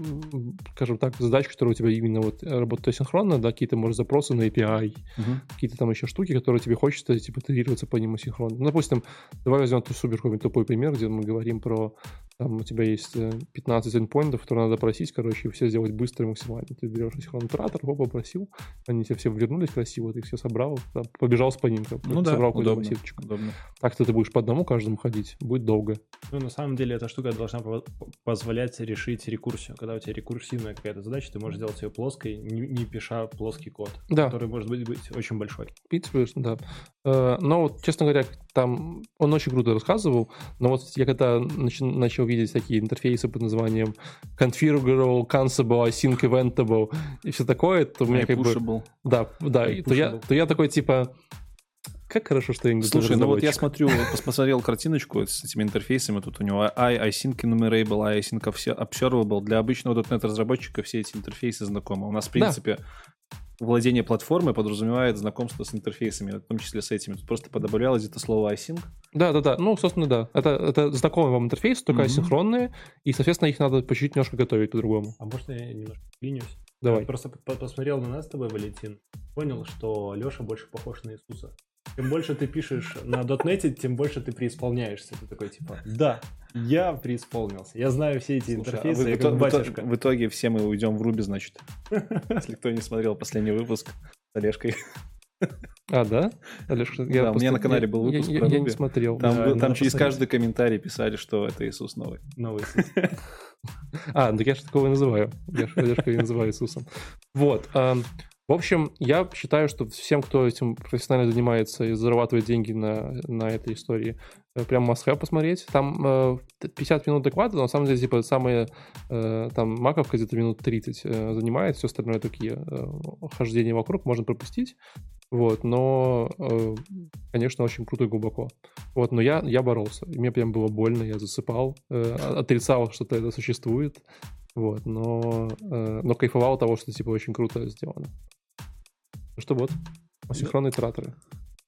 скажем так, задач, которые у тебя именно вот работают асинхронно, да, какие-то, может, запросы на API, угу. какие-то там еще штуки, которые тебе хочется, типа, итерироваться по ним асинхронно. Ну, допустим, давай возьмем ту супер какой-нибудь тупой пример, где мы говорим про, там, у тебя есть 15 э, endpointов, которые надо просить, короче, и все сделать быстро и максимально. Ты берешь асинхронный оператор, его попросил, они тебе все вернулись красиво, ты их все собрал, да, побежал с по ним, ну, да, собрал удобно ссылочку. Удобно. Так ты будешь по одному каждому ходить, будет долго. Ну, на самом деле, эта штука должна позволять решить рекурсию. Когда у тебя рекурсивная какая-то задача, ты можешь сделать ее плоской, не, не пиша плоский код, да. который может быть, быть очень большой. В принципе, да. Э, но вот, честно говоря, там он очень круто рассказывал, но вот я когда начал, начал видеть такие интерфейсы под названием configurable, cancelable, async eventable и все такое, то у меня как бы... Да, да, то я, то я такой типа, как хорошо, что я не Слушай, ну вот я смотрю, <laughs> посмотрел картиночку с этими интерфейсами. Тут у него I, iSync enumerable, I, iSync observable. Для обычного .NET разработчика все эти интерфейсы знакомы. У нас, в принципе, да. Владение платформой подразумевает знакомство с интерфейсами, в том числе с этими. Тут просто подобавлялось где-то слово iSync. Да, да, да. Ну, собственно, да. Это, это знакомый вам интерфейс, только mm-hmm. асинхронные, и, соответственно, их надо по чуть немножко готовить по-другому. А можно я немножко клинюсь? Давай. Я просто посмотрел на нас с тобой, Валентин, понял, что Леша больше похож на Иисуса. Чем больше ты пишешь на дотнете, тем больше ты преисполняешься. Ты такой, типа, да, я преисполнился. Я знаю все эти Слушай, интерфейсы, а вы, я как в, батюшка. В итоге все мы уйдем в Руби, значит. Если кто не смотрел последний выпуск с Олежкой. А, да? Олежка, я да, у меня на канале был выпуск я, про я, я не смотрел. Там, да, там через посмотреть. каждый комментарий писали, что это Иисус новый. Новый Иисус. <laughs> А, так я же такого и называю. Я же Олежка и называю Иисусом. Вот. В общем, я считаю, что всем, кто этим профессионально занимается и зарабатывает деньги на, на этой истории, э, прям must посмотреть. Там э, 50 минут доклада, но на самом деле, типа, самые, э, там, маковка где-то минут 30 э, занимает, все остальное такие э, хождения вокруг можно пропустить. Вот, но, э, конечно, очень круто и глубоко. Вот, но я, я боролся. И мне прям было больно, я засыпал, э, отрицал, что это существует. Вот, но, э, но кайфовал того, что, типа, очень круто сделано. Что вот, асинхронные итераторы.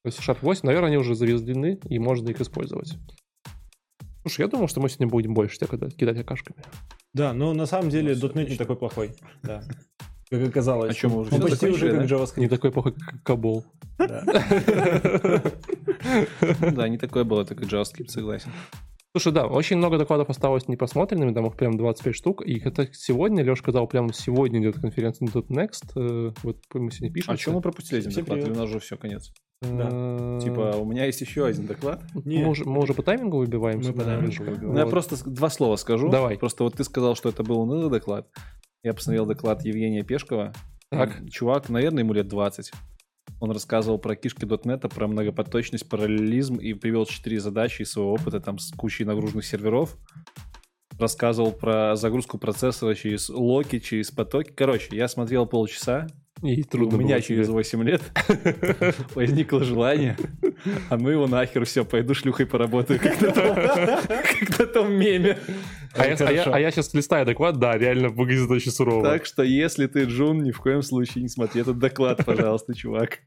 То есть Sharp 8, наверное, они уже завезены, и можно их использовать. Слушай, я думал, что мы сегодня будем больше тебя кидать окашками. Да, но на самом деле ну, .NET не такой плохой. Да. <laughs> Как оказалось. О чем мы уже Он почти уже как JavaScript. Не такой плохой, как Кабол. Да, <laughs> <laughs> не такой был, это как JavaScript, согласен. Слушай, да, очень много докладов осталось непросмотренными, там их прям 25 штук, и это сегодня, Леша сказал, прям сегодня идет конференция Next, э, вот мы сегодня пишем. А что мы пропустили один доклад, или у нас уже все, конец? Да. Типа, у меня есть еще один доклад. Мы уже, мы уже по таймингу выбиваемся. Мы по таймингу выбиваем. Ну, я просто два слова скажу. Давай. Просто вот ты сказал, что это был унылый доклад. Я посмотрел доклад Евгения Пешкова. Так. Чувак, наверное, ему лет 20. Он рассказывал про кишки .NET, про многопоточность, параллелизм и привел четыре задачи из своего опыта там с кучей нагруженных серверов. Рассказывал про загрузку процессора через локи, через потоки. Короче, я смотрел полчаса, и трудно У меня через 8 лет <laughs> возникло желание, а ну его нахер, все, пойду шлюхой поработаю, как на том, как на том меме. А я, а, я, а я сейчас листаю доклад, да, реально выглядит очень сурово. Так что, если ты Джун, ни в коем случае не смотри этот доклад, пожалуйста, чувак.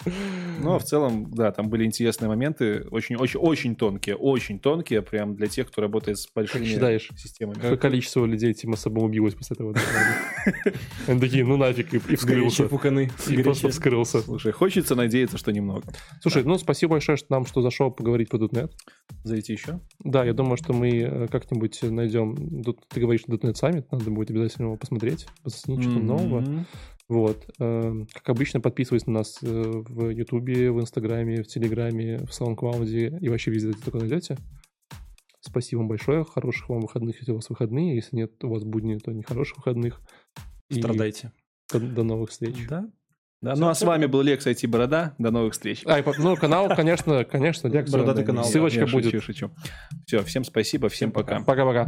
Но в целом, да, там были интересные моменты, очень-очень-очень тонкие, очень тонкие, прям для тех, кто работает с большими как считаешь, системами. Какое количество людей типа самоубилось после этого? <laughs> Они такие, ну нафиг, и вскрылся. И просто вскрылся. Слушай, хочется надеяться, что немного. Слушай, ну спасибо большое, что нам что зашел поговорить по .NET. Зайти еще? Да, я думаю, что мы э, как-нибудь найдем... Ты говоришь, .NET Summit, надо будет обязательно его посмотреть, посмотреть что-то нового. Вот. Э, как обычно, подписывайтесь на нас э, в Ютубе, в Инстаграме, в Телеграме, в SoundCloud и вообще везде, где только найдете. Спасибо вам большое. Хороших вам выходных, если у вас выходные. Если нет, у вас будни, то не хороших выходных. Страдайте. До, до новых встреч. Да. Да, ну а с вами был Лекс IT Борода. До новых встреч. А, ну, канал, конечно, конечно, Лекс. Бородатый канал. Ссылочка будет. Шучу, шучу. Все, всем спасибо, всем пока. Пока-пока.